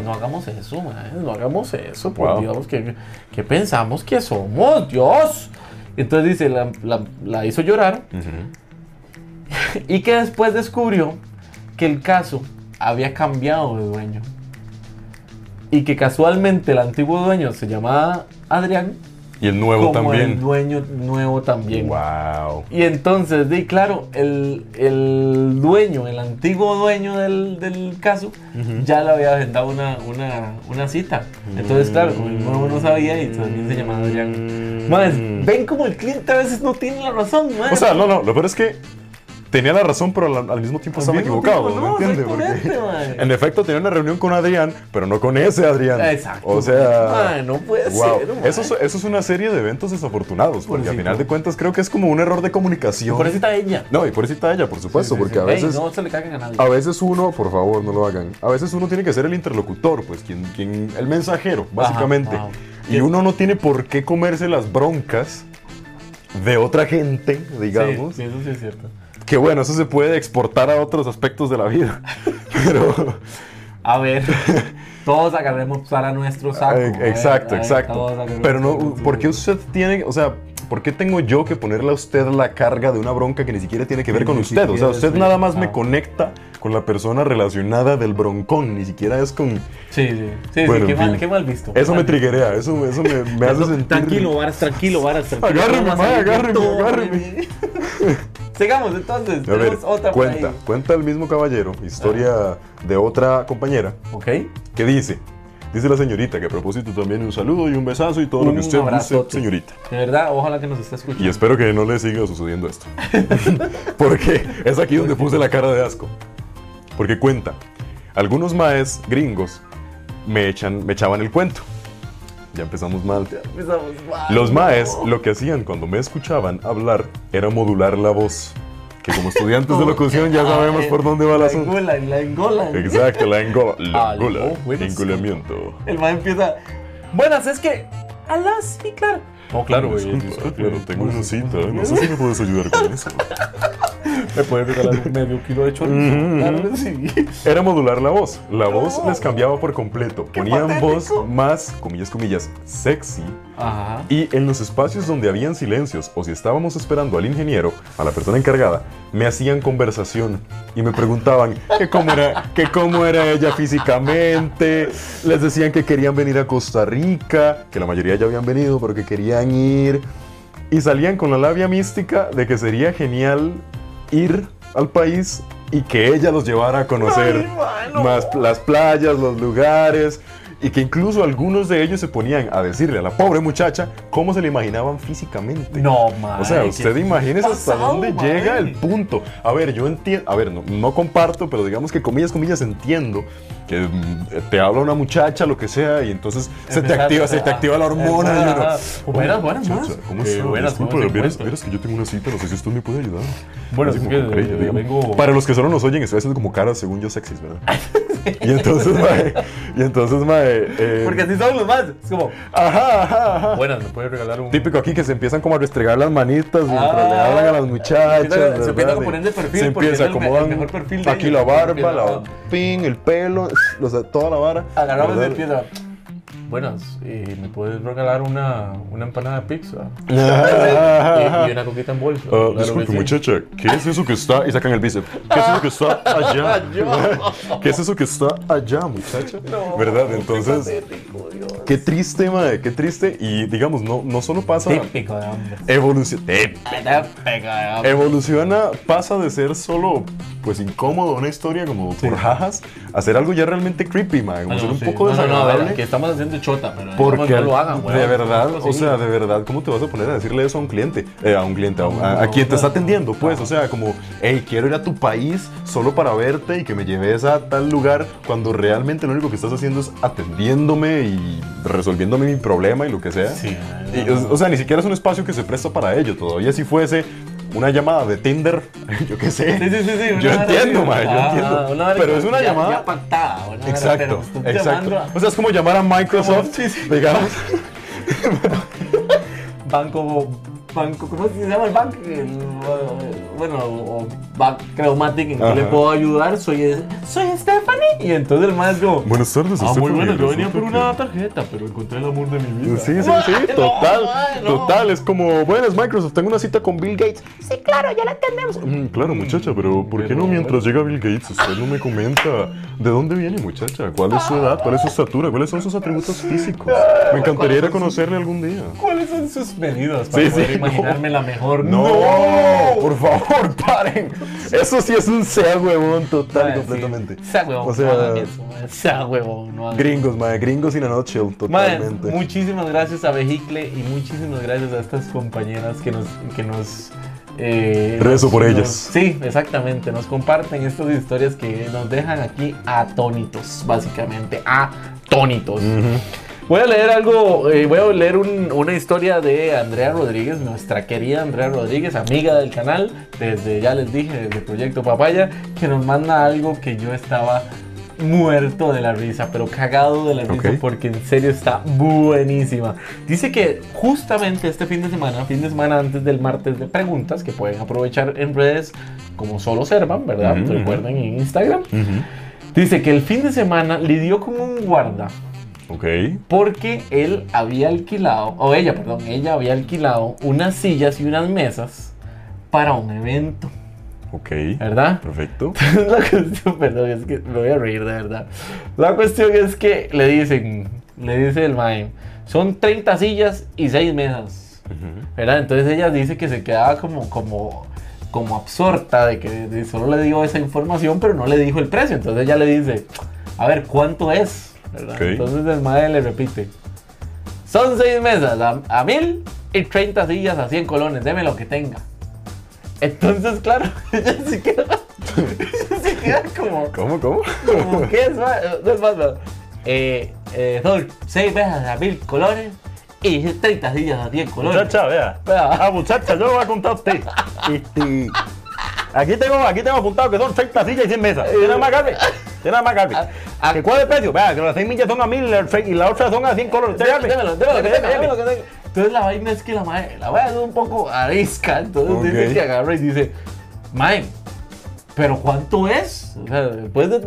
No hagamos eso, no hagamos eso, por Wow. Dios, que, que pensamos que somos, Dios. Entonces dice, la, la- la hizo llorar y que después descubrió que el caso había cambiado de dueño. Y que casualmente el antiguo dueño se llamaba Adrián, Y el nuevo como el también. dueño nuevo también. Wow. Y entonces, di, claro, el, el dueño, el antiguo dueño del, del caso, ya le había agendado una, una, una cita. Entonces, claro, como el nuevo no sabía y también se llamaba Adrián. Más, ven como el cliente a veces no tiene la razón, man. Mm. O sea, no, no, lo peor es que tenía la razón, pero al, al mismo tiempo Al estaba mismo equivocado, tiempo, ¿me no, entiende? exactamente, Porque man. en efecto tenía una reunión con Adrián, pero no con ese Adrián. Exacto. O sea, Man, no puede wow. ser, man. Eso, es, eso es una serie de eventos desafortunados, porque Pobrecito. al final de cuentas creo que es como un error de comunicación. Por eso está ella. No, y por eso está ella, por supuesto, Sí, sí, porque sí. a Ey, veces... no se le caguen a nadie. A veces uno, por favor, no lo hagan. A veces uno tiene que ser el interlocutor, pues, quien, quien el mensajero, básicamente. wow. Y uno no tiene por qué comerse las broncas de otra gente, digamos. Sí, sí, eso sí es cierto. Que bueno, eso se puede exportar a otros aspectos de la vida. Pero, A ver, todos agarremos para nuestro saco. a ver, exacto, a ver, exacto. Pero no, ¿por qué usted tiene, o sea, ¿por qué tengo yo que ponerle a usted la carga de una bronca que ni siquiera tiene que ver con usted? O sea, usted nada más me Ah. conecta con la persona relacionada del broncón, ni siquiera es con... Sí, sí. Sí, Bueno, sí, qué mal, qué mal visto. Eso me Mal triguea, eso, eso me, me hace sentir... Tranquilo, Varas, tranquilo, Varas, tranquilo. Agárreme, de agárreme, agárreme. Sigamos entonces. A ver, otra cuenta, cuenta el mismo caballero, historia de otra compañera, Ok. que dice, dice la señorita que a propósito también un saludo y un besazo y todo lo Un que usted abrazote. señorita. De verdad, ojalá que nos esté escuchando. Y espero que no le siga sucediendo esto. Porque es aquí donde puse la cara de asco. Porque cuenta, algunos maes gringos me, echan, me echaban el cuento. Ya empezamos mal. Empezamos mal. Los maes lo que hacían cuando me escuchaban hablar era modular la voz. Que como estudiantes de locución ya sabemos por dónde va la asunto. engolan, la engolan. Exacto, la engola. La Algo, engola. buenas. Engolamiento. El man empieza. Buenas, es que. Alá, sí, claro. No, claro, güey. Disculpa, claro, tengo una cita. No sé si me puedes ayudar con eso. ¿Me puedes regalar medio kilo de chorizo? Claro que sí. Era modular la voz. La voz les cambiaba por completo. Ponían patético. voz más, comillas, comillas, sexy. Ajá. Y en los espacios donde habían silencios o si estábamos esperando al ingeniero, a la persona encargada, me hacían conversación y me preguntaban que cómo era, que cómo era ella físicamente. Les decían que querían venir a Costa Rica, que la mayoría ya habían venido, pero que querían ir. Y salían con la labia mística de que sería genial ir al país y que ella los llevara a conocer Ay, más las playas, los lugares. Y que incluso algunos de ellos se ponían a decirle a la pobre muchacha cómo se le imaginaban físicamente. No, man. O sea, usted imagínese hasta dónde llega el punto. A ver, yo entiendo, a ver, no, no comparto, pero digamos que comillas, comillas, entiendo que mm, te habla una muchacha, lo que sea, y entonces se te activa, se te activa la hormona. Buenas, buenas, buenas. ¿Cómo Eh, está? buenas, Disculpe, ¿cómo se vieras, que yo tengo una cita, no sé si usted me puede ayudar. Bueno, es que, vengo- Para los que solo nos oyen, estoy haciendo como caras según yo sexys, ¿verdad? y entonces, mae, y entonces, mae, eh, Porque así son los más. Es como, Ajá, ajá, ajá. buenas, ¿me puedes regalar un. Típico aquí que se empiezan como a restregar las manitas mientras Ah, le hablan a las muchachas. se empiezan a poner de perfil Se porque empieza, el el mejor perfil de aquí ellos, la barba, la pin, el pelo, o sea, toda la vara. Agarramos ¿verdad? empieza. Buenas, eh, ¿me puedes regalar una, una empanada de pizza? y, y una coquita en bolsa. Ah, Claro disculpe, sí. muchacha, ¿qué es eso que está? Y sacan el bíceps. ¿Qué es eso que está allá? ¿Qué es eso que está allá, muchacha? No, ¿Verdad? Entonces, qué triste, madre, qué triste. Y digamos, no, no solo pasa. Típico de hombre. De hombre. Evoluciona, pasa de ser solo, pues incómodo, una historia como por jajas, a ser algo ya realmente creepy, man, como Ah, ser no, un sí. poco No, no, no, a desagradable. ver, que estamos haciendo chota, pero porque no lo hagan, güey. de verdad, o sea, de verdad, ¿cómo te vas a poner a decirle eso a un cliente? Eh, a un cliente, a, a- a quien te está atendiendo, pues, o sea, como, hey, quiero ir a tu país solo para verte y que me lleves a tal lugar, cuando realmente lo único que estás haciendo es atendiéndome y resolviéndome mi problema y lo que sea. Sí, Y, o, o sea, ni siquiera es un espacio que se presta para ello, todavía si fuese una llamada de Tinder, yo qué sé. Sí, sí, sí, sí. Yo entiendo, mae, yo Ah, entiendo. una Pero es una ya- llamada- Ya pactada, una vara, Exacto, exacto. a O sea, es como llamar a Microsoft, digamos. Banco, banco, ¿cómo se llama el banco? El, uh, bueno, o Bank Creumatic, ¿en qué le puedo ayudar? Soy, soy Stephanie. Y entonces el más como, Buenas tardes, ah, muy bueno, yo venía por una tarjeta, pero encontré el amor de mi vida. Sí, sí, sí, total, total, es como, buenas Microsoft, tengo una cita con Bill Gates. Sí, claro, ya la entendemos. Mm, claro, muchacha, pero ¿por qué no mientras llega Bill Gates usted no me comenta de dónde viene, muchacha? ¿Cuál es su edad? ¿Cuál es su estatura? ¿Cuáles son sus atributos físicos? Me encantaría ir a conocerle algún día. ¿Cuáles son sus medidas para Sí, poder sí. Imaginarme la mejor? No, por favor, paren. Eso sí es un sea huevón total y completamente. Sea huevón, O sea, no. Sea huevón, no Gringos, mae, gringos in a nutshell, totalmente. muchísimas gracias a Vehicle y muchísimas gracias a estas compañeras que nos, que nos eh, Rezo nos- por nos- ellas. Sí, exactamente. Nos comparten estas historias que nos dejan aquí atónitos, básicamente. Atónitos. Voy a leer algo, eh, voy a leer un- una historia de Andrea Rodríguez, nuestra querida Andrea Rodríguez, amiga del canal, desde, ya les dije, desde Proyecto Papaya, que nos manda algo que yo estaba muerto de la risa, pero cagado de la risa Ok. porque en serio está buenísima. Dice que justamente este fin de semana, fin de semana antes del martes de preguntas, que pueden aprovechar en redes como solo Servan, ¿verdad? Ujú, Recuerden en Instagram. Ujú. Dice que el fin de semana lidió con un guarda Ok. Porque él había alquilado, o ella, perdón, ella había alquilado unas sillas y unas mesas para un evento, Ok. ¿verdad? Perfecto. La cuestión, perdón, es que me voy a reír de verdad. La cuestión es que le dicen, le dice el mae, son 30 sillas y 6 mesas. ¿verdad? Entonces ella dice que se quedaba como, como, como absorta de que de- solo le dio esa información, pero no le dijo el precio. Entonces ella le dice, a ver, ¿cuánto es? ¿Verdad? Ok. Entonces el mae le repite, son 6 mesas a, a 1000 y 30 sillas a 100 colones, deme lo que tenga. Entonces, claro, ella se queda, ella se queda como, ¿Cómo, cómo? como, ¿qué es más? No es más, no. Eh, eh, son 6 mesas a 1000 colones y 30 sillas a 100 colones. Muchacha, vea. Vea. Ah, muchacha, yo lo voy a contar a usted. Este, aquí, tengo, aquí tengo apuntado que son 30 sillas y 100 mesas. ¿Tiene más carne? ¿Tiene más carne? Ah, ah. ¿Que ¿Cuál es el precio? Vea, que las 6 millas son a 1000 y las otras son a 100 colores. Démelo, démelo, démelo tenga. Entonces la vaina es que la mae, la mae es un poco arisca, entonces dice que agarra y dice, mae, pero ¿cuánto es? O sea, después de,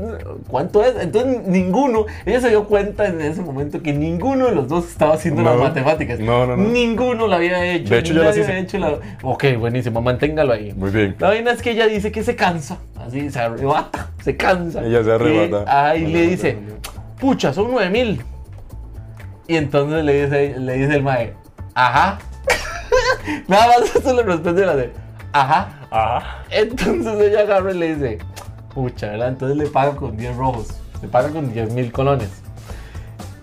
¿cuánto es? Entonces ninguno, ella se dio cuenta en ese momento que ninguno de los dos estaba haciendo No. las matemáticas. No, no, no. Ninguno lo había hecho. De hecho, yo las nadie hice. había hecho la- Ok, buenísimo, manténgalo ahí. Muy bien. La vaina es que ella dice que se cansa, así se arrebata, se cansa. Ella se arrebata. Y, ahí le dice, pucha, son nueve mil. Y entonces le dice, le dice el mae, ajá. Nada más eso le responde la de, ajá. Ajá. Entonces ella agarra y le dice, pucha, ¿verdad? Entonces le paga con 10 rojos, le paga con 10 mil colones.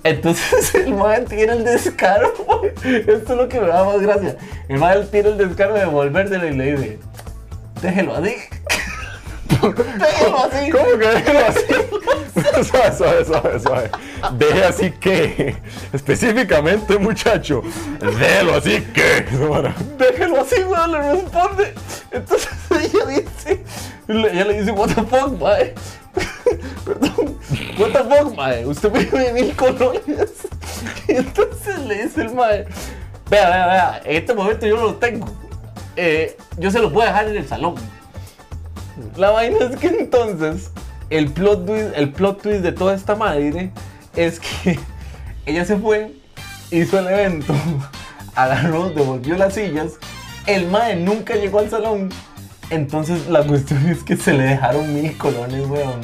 Entonces el mae tiene el descaro, esto es lo que me da más gracia. El mae tiene el descaro de devolvérselo y le dice, déjelo así. Déjelo así. ¿Cómo que déjelo así? suave, suave, suave, suave. Deje así que. Específicamente, muchacho. Déjelo así que. déjelo así, weón, le responde. Entonces ella dice, ella le dice, what the fuck, mae. Perdón, what the fuck, mae. Usted me dio mil colones. Y entonces le dice el mae, vea, vea, vea, en este momento yo no lo tengo. Eh, yo se lo puedo dejar en el salón. La vaina es que entonces el plot twist, el plot twist de toda esta madre es que ella se fue, hizo el evento, agarró, devolvió las sillas, el mae nunca llegó al salón, entonces la cuestión es que se le dejaron mil colones, weón.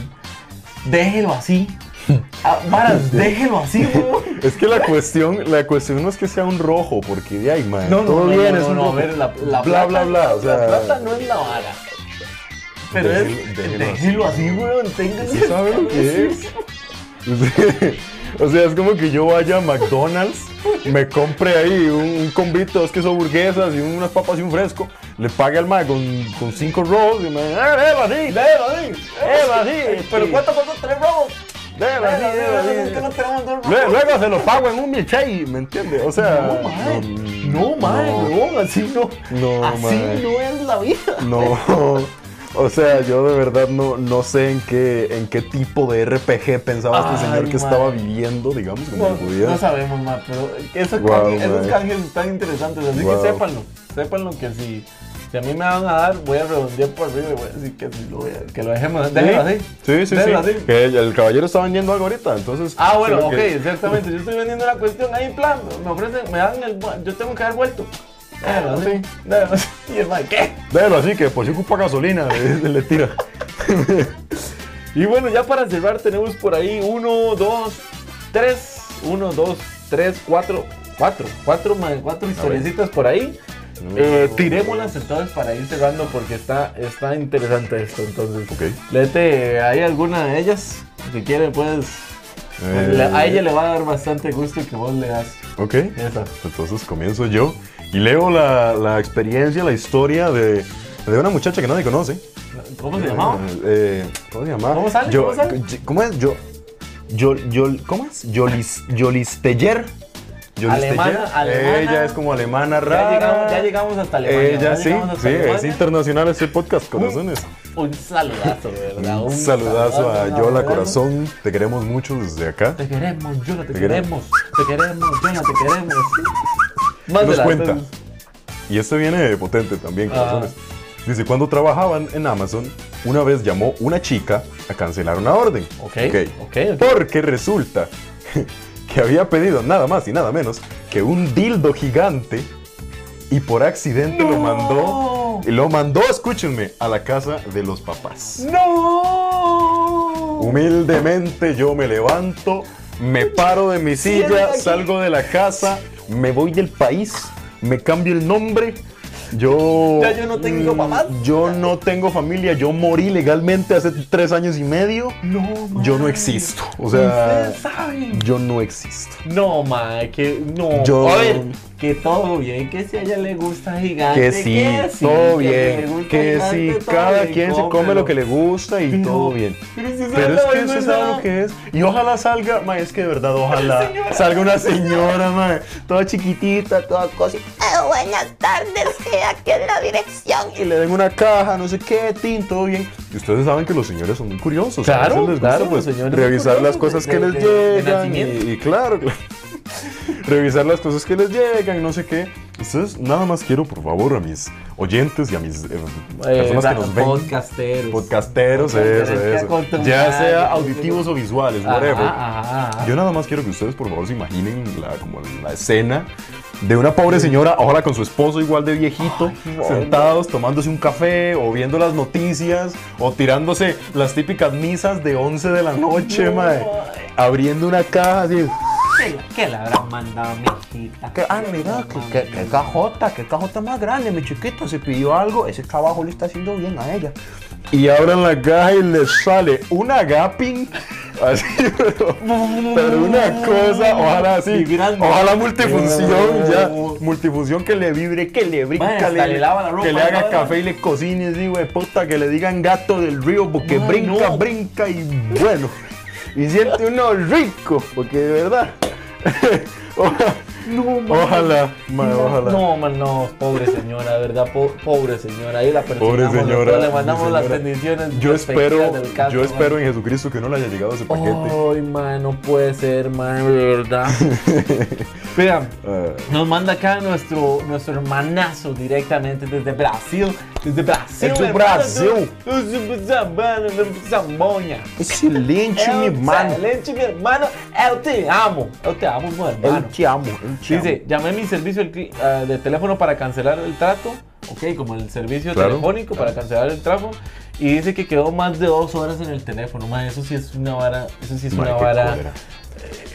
Déjelo así. Ah, Varas, déjelo así, weón. Es que la cuestión, la cuestión no es que sea un rojo, porque de ahí, man. No, no, todo no, bien, no, es no, un no, a ver, la, la bla, plata, bla, bla. O sea, la plata no es la vara. Pero Déjelo- es, déjelo déjelo así, weón, téngase. ¿Sí sabe lo que es? O sea, es como que yo vaya a McDonald's, me compre ahí un, un combito, dos queso burguesas y unas papas y un fresco, le pague al mae con, con cinco rolls y me eh, déjalo así, déjalo así, déjalo así. Pero ¿cuánto costó tres robos? Déjalo así, déjalo Es que así. no tenemos dos Lue- robos. Luego se lo pago en un milkshake, ¿me entiendes? O sea, No, mae. No, mae, no, así no. No, así no es la vida. No, o sea, yo de verdad no, no sé en qué, en qué tipo de RPG pensaba este señor que estaba viviendo, digamos, como No, podía. no sabemos más, pero esos, Guau, canjes, esos canjes están interesantes, así que sépanlo. Sépanlo que si, si a mí me van a dar, voy a redondear por arriba y voy a decir que, si lo, voy a- que lo dejemos. Déjelo así. Sí, sí, Déjelo sí. así. Que el, el caballero está vendiendo algo ahorita, entonces. Ah, bueno, ok, que- exactamente. Yo estoy vendiendo la cuestión ahí en plan. Me ofrecen, me dan el. Yo tengo que dar vuelto. Déjalo así. Sí. Déjalo así. Y el man, ¿qué? Déjalo así, que por si ocupa gasolina, le, le tira. Y bueno, ya para cerrar, tenemos por ahí uno, dos, tres. Uno, dos, tres, cuatro. Cuatro. Cuatro, ma- cuatro historiecitas por ahí. Eh, tirémoslas entonces para ir cerrando porque está, está interesante esto. Entonces, Ok. léete ahí alguna de ellas. Si quiere, puedes. Eh, a ella le va a dar bastante gusto que vos leas Ok. esa. Entonces comienzo yo y leo la, la experiencia, la historia de, de una muchacha que nadie conoce. ¿Cómo se llamaba? Eh, ¿Cómo se llama? ¿Cómo sale? Yo- ¿Cómo sale? ¿Cómo es? Yo, yo, yo, ¿Cómo es? Yolis, Yolisteller. Alemana, alemana. Ella es como alemana Ya rara. llegamos, ya llegamos hasta Alemania. Ella ya sí, sí, es Alemania. internacional este podcast, corazones. Un saludazo, verdad. Un saludazo a un Yola. Corazón, te queremos mucho desde acá. Te queremos, Yola, te, Te queremos. Te queremos, Yola, te queremos. Nos Mándela, cuenta. entonces. Y este viene potente también, Ah. corazones. Dice, cuando trabajaban en Amazon, una vez llamó una chica a cancelar una orden. Ok, Ok. ok, ok. Porque resulta que había pedido nada más y nada menos que un dildo gigante y por accidente lo mandó, lo mandó, escúchenme, a la casa de los papás. ¡No! Humildemente yo me levanto, me paro de mi silla, salgo de la casa, me voy del país, me cambio el nombre. Yo, Ya yo no tengo mm, papás. Yo no tengo familia. Yo morí legalmente hace tres años y medio. No, Yo no existo. O sea, Ustedes saben. yo no existo. No, mae, que no. Yo- A ver, que todo bien, que si a ella le gusta gigante. Que sí, todo bien. Que sí, todo cada bien, quien se come lo que le gusta y Pero- todo bien. Pero si Pero es que usted verdad. sabe lo que es. Y ojalá salga, ma, es que de verdad, ojalá salga una señora, ma, toda chiquitita, toda cosa. Ah, buenas tardes, aquí en la dirección. Y le den una caja, no sé qué, tin, todo bien. Y ustedes saben que los señores son muy curiosos. Claro, a veces les gusta, claro, pues, revisar las cosas de- que de- les llegan. y, y claro, claro. revisar las cosas que les llegan, no sé qué. Ustedes, nada más quiero, por favor, a mis oyentes y a mis eh, personas que nos ven. Podcasteros. Podcasteros, eso, eso. Ya sea auditivos o visuales, whatever. Ajá, ajá, ajá. Yo nada más quiero que ustedes, por favor, se imaginen la, como la escena de una pobre señora, ahora con su esposo igual de viejito, sentados tomándose un café o viendo las noticias o tirándose las típicas misas de 11 de la noche, mae, abriendo una caja así. ¿Qué la- ¿Qué le habrán mandado a mi hijita? Que, ah, mira, que, que, que cajota, que cajota más grande, mi chiquito. Se pidió algo, ese trabajo le está haciendo bien a ella. Y abran la caja y les sale una gapping. Así, pero, pero una cosa, ojalá así, ojalá multifunción, ya, multifunción que le vibre, que le brinca, Bueno, hasta le lava la ropa, que le haga café y le cocine, así, güey, puta, que le digan gato del río, porque brinca, no. brinca y bueno, y siente uno rico, porque de verdad, o, ojalá, ojalá, mae, ojalá. No, man, no, pobre señora, verdad, po- pobre señora. Ahí la Pobre perdonamos, señora. le mandamos las bendiciones. Yo espero, caso, yo man. espero en Jesucristo que no le haya llegado ese paquete. Ay, man, no puede ser, man, verdad. Vean, Ah. nos manda acá nuestro, nuestro hermanazo directamente desde Brasil. Desde Brasil. Desde Brasil. Excelente, mi hermano. Excelente, mi hermano. Eu te amo. Eu te amo, amo, eu te amo. Dice, llamé a mi servicio ah, de teléfono para cancelar el trato. Ok, como el servicio Claro. telefónico para cancelar el trato. Y dice que quedó más de dos horas en el teléfono. Man, eso sí es una vara. Eso sí es una qué vara cólera.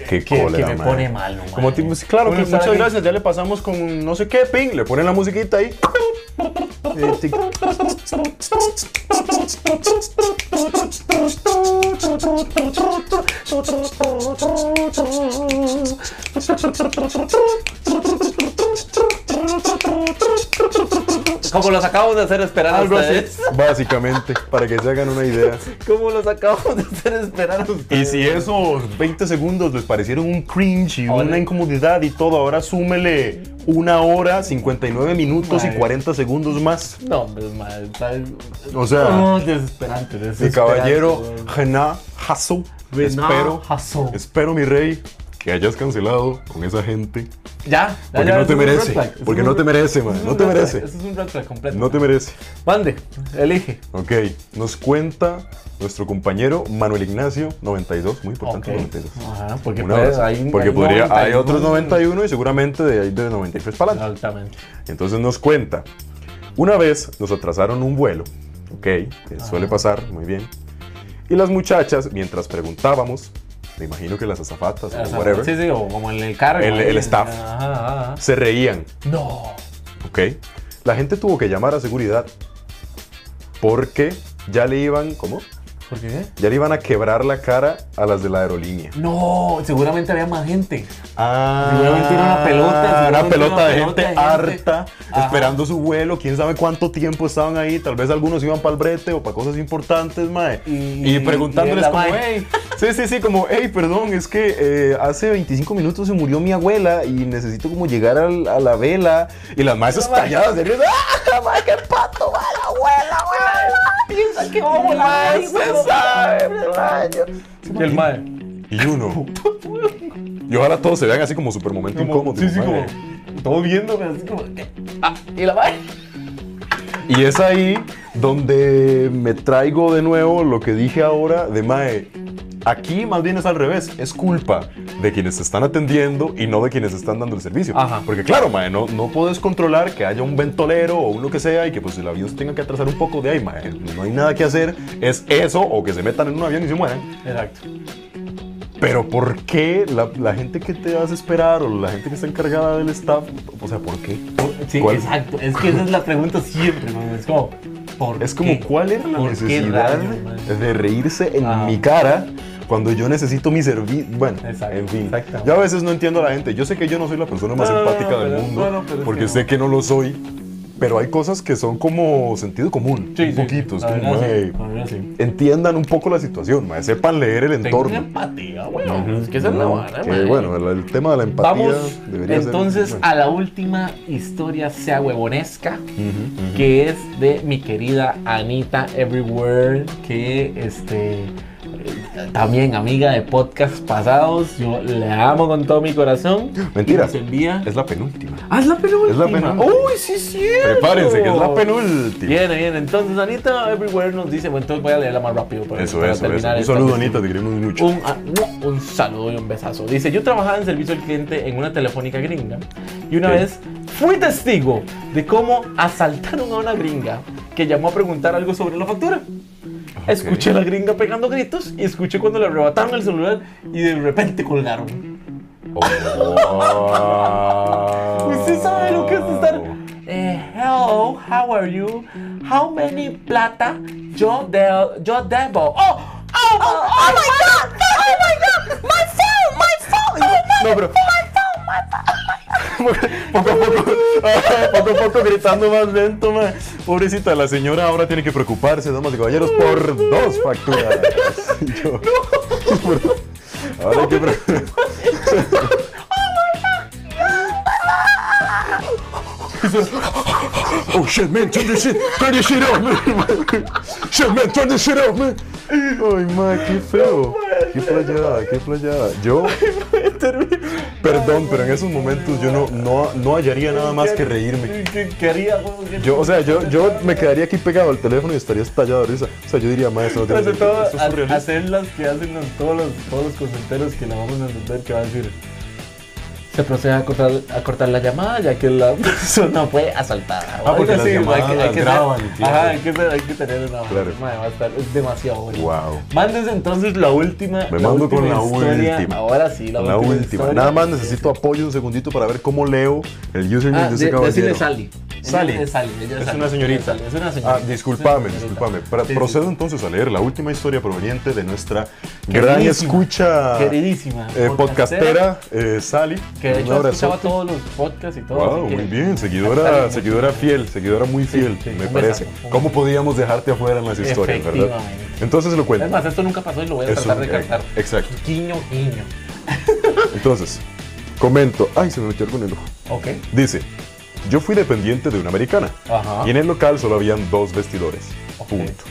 Qué que, cólera, que me mae. pone mal, ¿no, Como claro, que muchas gracias, ya le pasamos con no sé qué, ping, le ponen la musiquita ahí. Ты... Como los acabamos de hacer esperar a Algo así, ustedes. básicamente, para que se hagan una idea. Como los acabamos de hacer esperar a Y ustedes. si esos 20 segundos les parecieron un cringe y Ahora- una incomodidad y todo, ahora súmele una hora, 59 minutos y Mae. 40 segundos más. No, hombre, madre. O sea, No, desesperante, Mi desesperante. caballero weón. Rená Hasso, Rená espero, Hasso. espero mi rey que hayas cancelado con esa gente. Ya, ya, Porque ya, no te merece, porque no te merece, man, no te merece. flag, Eso es un red flag completo. No te merece. Mande, elige. Ok, nos cuenta nuestro compañero Manuel Ignacio, 92, muy importante, Ok. 92. Ajá, porque Una puede- vez, hay- porque hay podría, hay 91. otros 91 y seguramente de ahí de 93 para adelante. Exactamente. Entonces nos cuenta, una vez nos atrasaron un vuelo, ok, que suele pasar, muy bien. Y las muchachas, mientras preguntábamos, me imagino que las azafatas o whatever, Sí, sí, o como en el cargo. El- el staff. Ajá, ajá. se reían, No. ok. La gente tuvo que llamar a seguridad porque ya le iban, ¿cómo? ¿Por qué? Ya le iban a quebrar la cara a las de la aerolínea. No, seguramente había más gente. Ah, Seguramente era una pelota, Una pelota una de pelota gente de gente. harta, Ajá. esperando su vuelo. Quién sabe cuánto tiempo estaban ahí. Tal vez algunos iban para el brete o para cosas importantes, mae. Y- Y, preguntándoles y como, mae. hey, sí, sí, sí, como, hey, perdón, es que eh, hace 25 minutos se murió mi abuela y necesito como llegar al- a la vela. Y las maestras risa. ¡Ah, mae, qué pato, va la abuela, abuela! Piensa que ¿Cómo la mae, mae, se sabe. Y el mae. Y uno. Y ojalá todos se vean así como super momento incómodo. Sí, sí, como. Todo viéndome así como. Ah, y la mae. Y es ahí donde me traigo de nuevo lo que dije ahora de Mae. Aquí más bien es al revés, es culpa de quienes se están atendiendo y no de quienes están dando el servicio. Ajá. Porque claro, mae, no, no puedes controlar que haya un ventolero o un lo que sea y que pues el avión se tenga que atrasar un poco de ahí, mae. No hay nada que hacer, es eso o que se metan en un avión y se mueran. Exacto. Pero ¿por qué la, la gente que te hace esperar o la gente que está encargada del staff, o sea, ¿por qué? Sí, ¿Cuál- exacto. Es que esa es la pregunta siempre, man. Es como, ¿por Es como, qué? ¿cuál era la ¿Por qué necesidad rayos, de reírse en Ah. mi cara cuando yo necesito mi servicio? Bueno, Exacto, en fin. Yo a veces no entiendo a la gente. Yo sé que yo no soy la persona más No, no, no, empática del pero- mundo, no, no, porque que sé no. que no lo soy. Pero hay cosas que son como sentido común, Sí, un sí, poquito. es como, sí, "Ey, la verdad sí. entiendan un poco la situación, mae, sepan leer el Tengo entorno. empatía, weón. Es que esa es la No, vara, que, bueno, el, el tema de la empatía Vamos debería ser- entonces bueno. a la última historia sea huevonesca, Ujú, ujú. que es de mi querida Anita Everywhere, que este también amiga de podcasts pasados. Yo le amo con todo mi corazón. Mentira. Y nos envía. Es la penúltima. Ah, es la penúltima. Es la penúltima. Uy, sí, cierto. Prepárense, que es la penúltima. Viene, viene. Entonces, Anita Everywhere nos dice. Bueno, entonces voy a leerla más rápido. Para, Eso, para eso, eso. terminar Un esta saludo. Anita, te queremos mucho. Un, ah, un saludo y un besazo. Dice, yo trabajaba en servicio al cliente en una telefónica gringa y una Ok. vez fui testigo de cómo asaltaron a una gringa que llamó a preguntar algo sobre la factura. Escuché a la gringa pegando gritos y escuché cuando le arrebataron el celular y de repente colgaron. Oh. ¿Usted sabe lo que es estar? Eh, hello, how are you? How many plata yo, de, yo debo? Oh, oh, oh, Oh my god! Oh my god! My phone! My phone! No, pero poco a poco, poco a poco gritando más lento, ma. Pobrecita, la señora ahora tiene que preocuparse, damas y caballeros, por dos facturas. Yo- ahora hay que Oh shit, man, turn this shit, turn this shit off, man. Shit, man, turn this shit off, man. Ay, ma, qué feo. Qué playada, qué playada. Yo, perdón, pero en esos momentos yo no, no, no hallaría nada más que reírme. ¿Qué Yo, o sea, yo, yo me quedaría aquí pegado al teléfono y estaría estallado de risa. O sea, yo diría, maestro, no tiene sentido. todo, Esto es ha- surrealista. hacer las que hacen los- todos los, todos los que la vamos a entender que va a decir. Se procede a cortar, a cortar la llamada ya que la persona fue asaltada. Ah, porque Algo las hay que- hay que graban, ser-. Ajá, hay que, ser- hay que tener una. Claro. Madre, va a estar, es demasiado bueno. Wow. Entonces la última. Me la mando con última la historia. última. Ahora sí, la, La última. última. Nada más necesito apoyo un segundito para ver cómo leo el username Ah, de ese de, caballero. decirle Sally. Sally. Ella es Sally, ella Es una señorita. Es una señorita. Ah, discúlpame, discúlpame. Sí, sí. procedo entonces a leer la última historia proveniente de nuestra gran escucha Queridísima. eh, podcastera eh, Sally. Que de hecho escuchaba todos los podcasts y todo. Wow, así que- muy bien, seguidora, seguidora fiel, seguidora muy fiel, sí, me parece. besazo. ¿Cómo podíamos dejarte afuera en las historias, verdad? Entonces lo Es cuento. más, esto nunca pasó y lo voy a Eso, tratar de eh, captar. exacto. Guiño, guiño. Entonces, comento. Ay, se me metió algo en el ojo. Ok. Dice, yo fui dependiente de una americana. Ajá. Y en el local solo habían dos vestidores. Punto.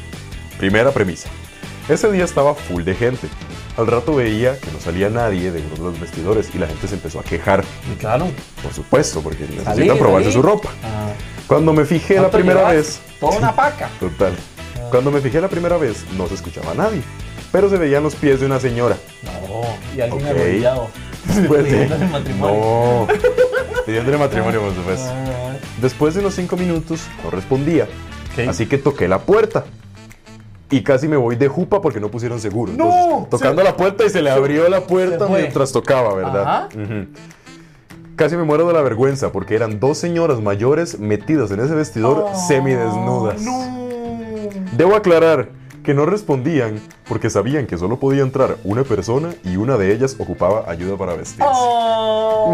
Primera premisa. Ese día estaba full de gente. Al rato veía que no salía nadie de uno de los vestidores y la gente se empezó a quejar. Y claro. Por supuesto, porque necesitan Salí, probarse salí. su ropa. Ah, Cuando me fijé la ¿cuánto primera llevas? vez, Toda una paca. total. Cuando me fijé la primera vez, no se escuchaba a nadie. Pero se veían los pies de una señora. No. Y alguien Ok. arrodillado. Después de... Matrimonio. No. Pidiéndole matrimonio, por supuesto. Ah, Después de unos cinco minutos, no respondía. Así que toqué la puerta. Y casi me voy de jupa porque no pusieron seguro. ¡No! Entonces, tocando la puerta y se le abrió la puerta mientras tocaba, ¿verdad? Ajá. Casi me muero de la vergüenza porque eran dos señoras mayores metidas en ese vestidor semidesnudas. Debo aclarar que no respondían porque sabían que solo podía entrar una persona y una de ellas ocupaba ayuda para vestirse. Oh,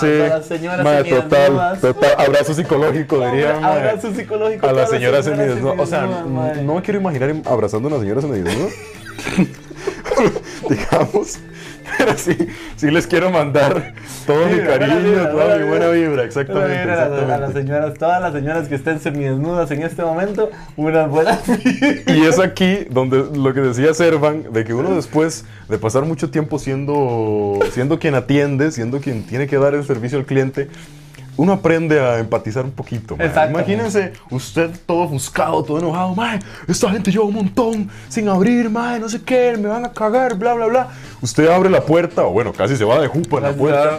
Sí. a las señoras Ma, total, abrazo psicológico diría. ma. Abrazo psicológico A las señora señoras semidesnuda. O sea, no me quiero imaginar abrazando a una señora semidesnuda. Digamos. Pero sí, sí les quiero mandar todo mi cariño, vibra, toda mi buena vibra. vibra. Exactamente. A, las- exactamente. señoras, todas las señoras que estén semidesnudas en este momento, unas buenas Y es aquí donde lo que decía Servan, de que uno después de pasar mucho tiempo siendo, siendo quien atiende, siendo quien tiene que dar el servicio al cliente, uno aprende a empatizar un poquito. Exactamente. Imagínense usted todo ofuscado, todo enojado. Mae, esta gente lleva un montón sin abrir, mae, no sé qué, me van a cagar, bla, bla, bla. Usted abre la puerta, o bueno, casi se va de jupa en la puerta.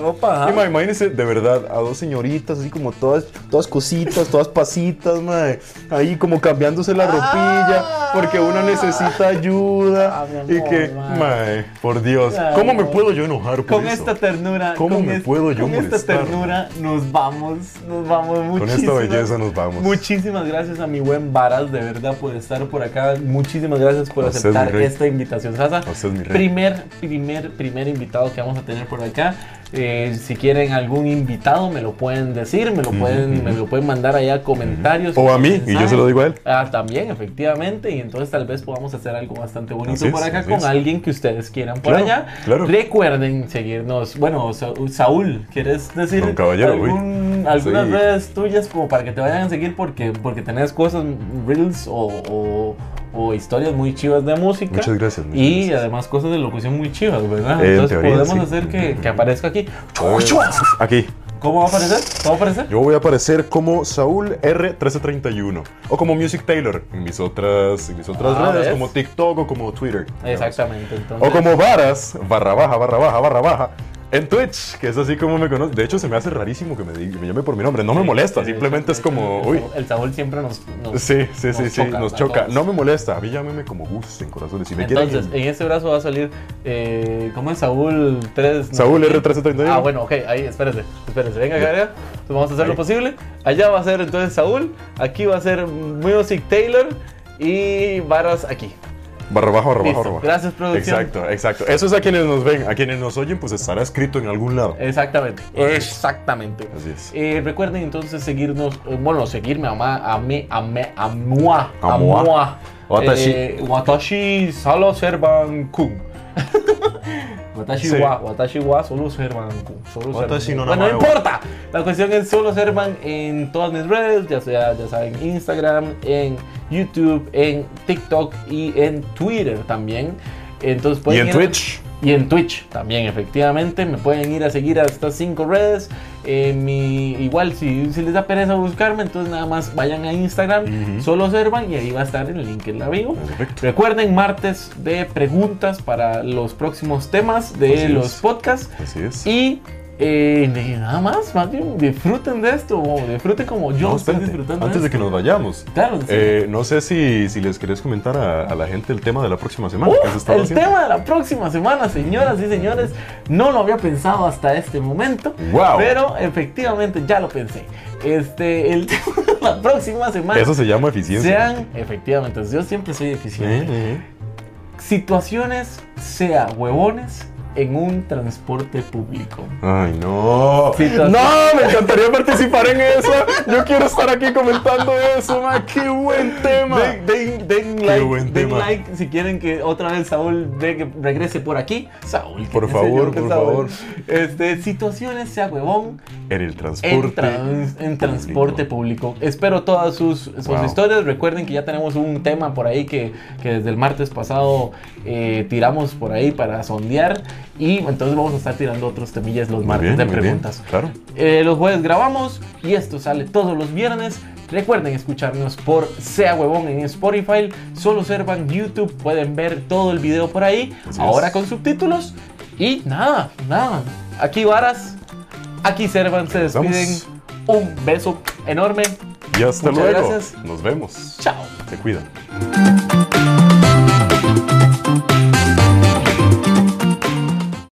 Y, mae, imagínense de verdad a dos señoritas así como todas, todas cositas, todas pasitas, mae, ahí como cambiándose la ropilla porque una necesita ayuda Ah, y que, mae. mae, por Dios, ¿cómo me puedo yo enojar por Con eso? esta ternura, ¿Cómo me es- puedo yo con esta molestar, ternura nos vamos, nos vamos Con esta belleza nos vamos. Muchísimas gracias a mi buen Varas, de verdad, por estar por acá. Muchísimas gracias por A aceptar esta invitación, Sasa. Primer, primer, primer invitado que vamos a tener por acá. Eh, si quieren algún invitado, me lo pueden decir, me lo pueden, me lo pueden mandar allá comentarios. O a mí, y yo se lo digo a él. Ah, también, efectivamente. Y entonces tal vez podamos hacer algo bastante bonito es, por acá con es. alguien que ustedes quieran por Claro, allá. claro. Recuerden seguirnos. Bueno, Sa- Saúl, ¿quieres decir Don Caballero, algún- algunas Sí. redes tuyas como para que te vayan a seguir porque, porque tenés cosas, reels o, o- o historias muy chivas de música? Muchas gracias, muchas Y gracias. además cosas de locución muy chivas, ¿verdad? En Entonces teoría, podemos sí. hacer que, que aparezca aquí. Aquí. ¿Cómo va a aparecer? ¿Cómo va a aparecer? Yo voy a aparecer como Saúl R1331 o como Music Taylor en mis otras, en mis otras Ah, redes, ¿ves? como TikTok o como Twitter. Exactamente. Entonces, O como Varas, barra baja, barra baja, barra baja. En Twitch, que es así como me conoce. De hecho, se me hace rarísimo que me, diga- me llame por mi nombre. No me molesta, Sí, simplemente es como, uy. El Saúl siempre nos. nos- Sí, sí, sí, nos sí, choca nos choca. No me molesta, a mí llámeme como gusten, corazones. Si me Entonces, quieren. en este brazo va a salir. Eh, ¿Cómo es Saúl 3? Saúl R1331. Ah, bueno, ok, ahí, espérese, espérese, venga, acá, acá. Entonces vamos a hacer Ahí. lo posible. Allá va a ser entonces Saúl, aquí va a ser Music Taylor y Varas aquí. Barra baja, barra baja. Gracias, producción. Exacto, exacto. Eso es a quienes nos ven. A quienes nos oyen, pues estará escrito en algún lado. Exactamente, exactamente. Así es. Eh, recuerden entonces seguirnos, eh, bueno, seguirme a, ma- a mí, a me, a mua, A moi. Watashi. Eh, watashi solo servan kun. Watashi Sí. wa, watashi wa solo Watashi servan no. Bueno, importa. La cuestión es solo servan en todas mis redes, ya sea, ya saben, Instagram, en YouTube, en TikTok y en Twitter también. Entonces Y pueden en ir a- Twitch. y en Twitch también, efectivamente. Me pueden ir a seguir a estas cinco redes. Eh, mi, igual, si, si les da pereza buscarme, entonces nada más vayan a Instagram, solo observan y ahí va a estar el link en la bio. Perfecto. Recuerden, martes de preguntas para los próximos temas de Así los es. podcasts. Así es. Y eh, nada más, más bien disfruten de esto, disfruten como yo No, estoy disfrutando antes de esto. que nos vayamos. Claro, sí. Eh, no sé si, si les querés comentar a, a la gente el tema de la próxima semana. el haciendo. tema de la próxima semana, señoras y señores, no lo había pensado hasta este momento, Wow. pero efectivamente ya lo pensé. Este, el tema de la próxima semana Eso se llama eficiencia. sean, efectivamente, yo siempre soy eficiente. Situaciones, sea huevones, en un transporte público. Ay, no. Situación- No, me encantaría participar en eso. Yo quiero estar aquí comentando eso, ma. Qué buen tema. Den, den- den like, buen den tema. like si quieren que otra vez Saúl de que regrese por aquí. Saúl, Por qué favor, por Saúl. favor. Este, situaciones, sea huevón, En el en, transporte. trans- en transporte público. Espero todas sus, sus Wow. historias. Recuerden que ya tenemos un tema por ahí que, que desde el martes pasado eh, tiramos por ahí para sondear. Y entonces vamos a estar tirando otros temillas los Muy martes bien, de bien. preguntas. Claro. Eh, los jueves grabamos y esto sale todos los viernes. Recuerden escucharnos por Sea Huevón en Spotify. Solo servan YouTube. Pueden ver todo el video por ahí. Así ahora es. con subtítulos. Y nada, nada. Aquí Varas. Aquí Servan se despiden. Vamos. Un beso enorme. Y hasta Muchas luego. gracias. Nos vemos. Chao. Se cuidan.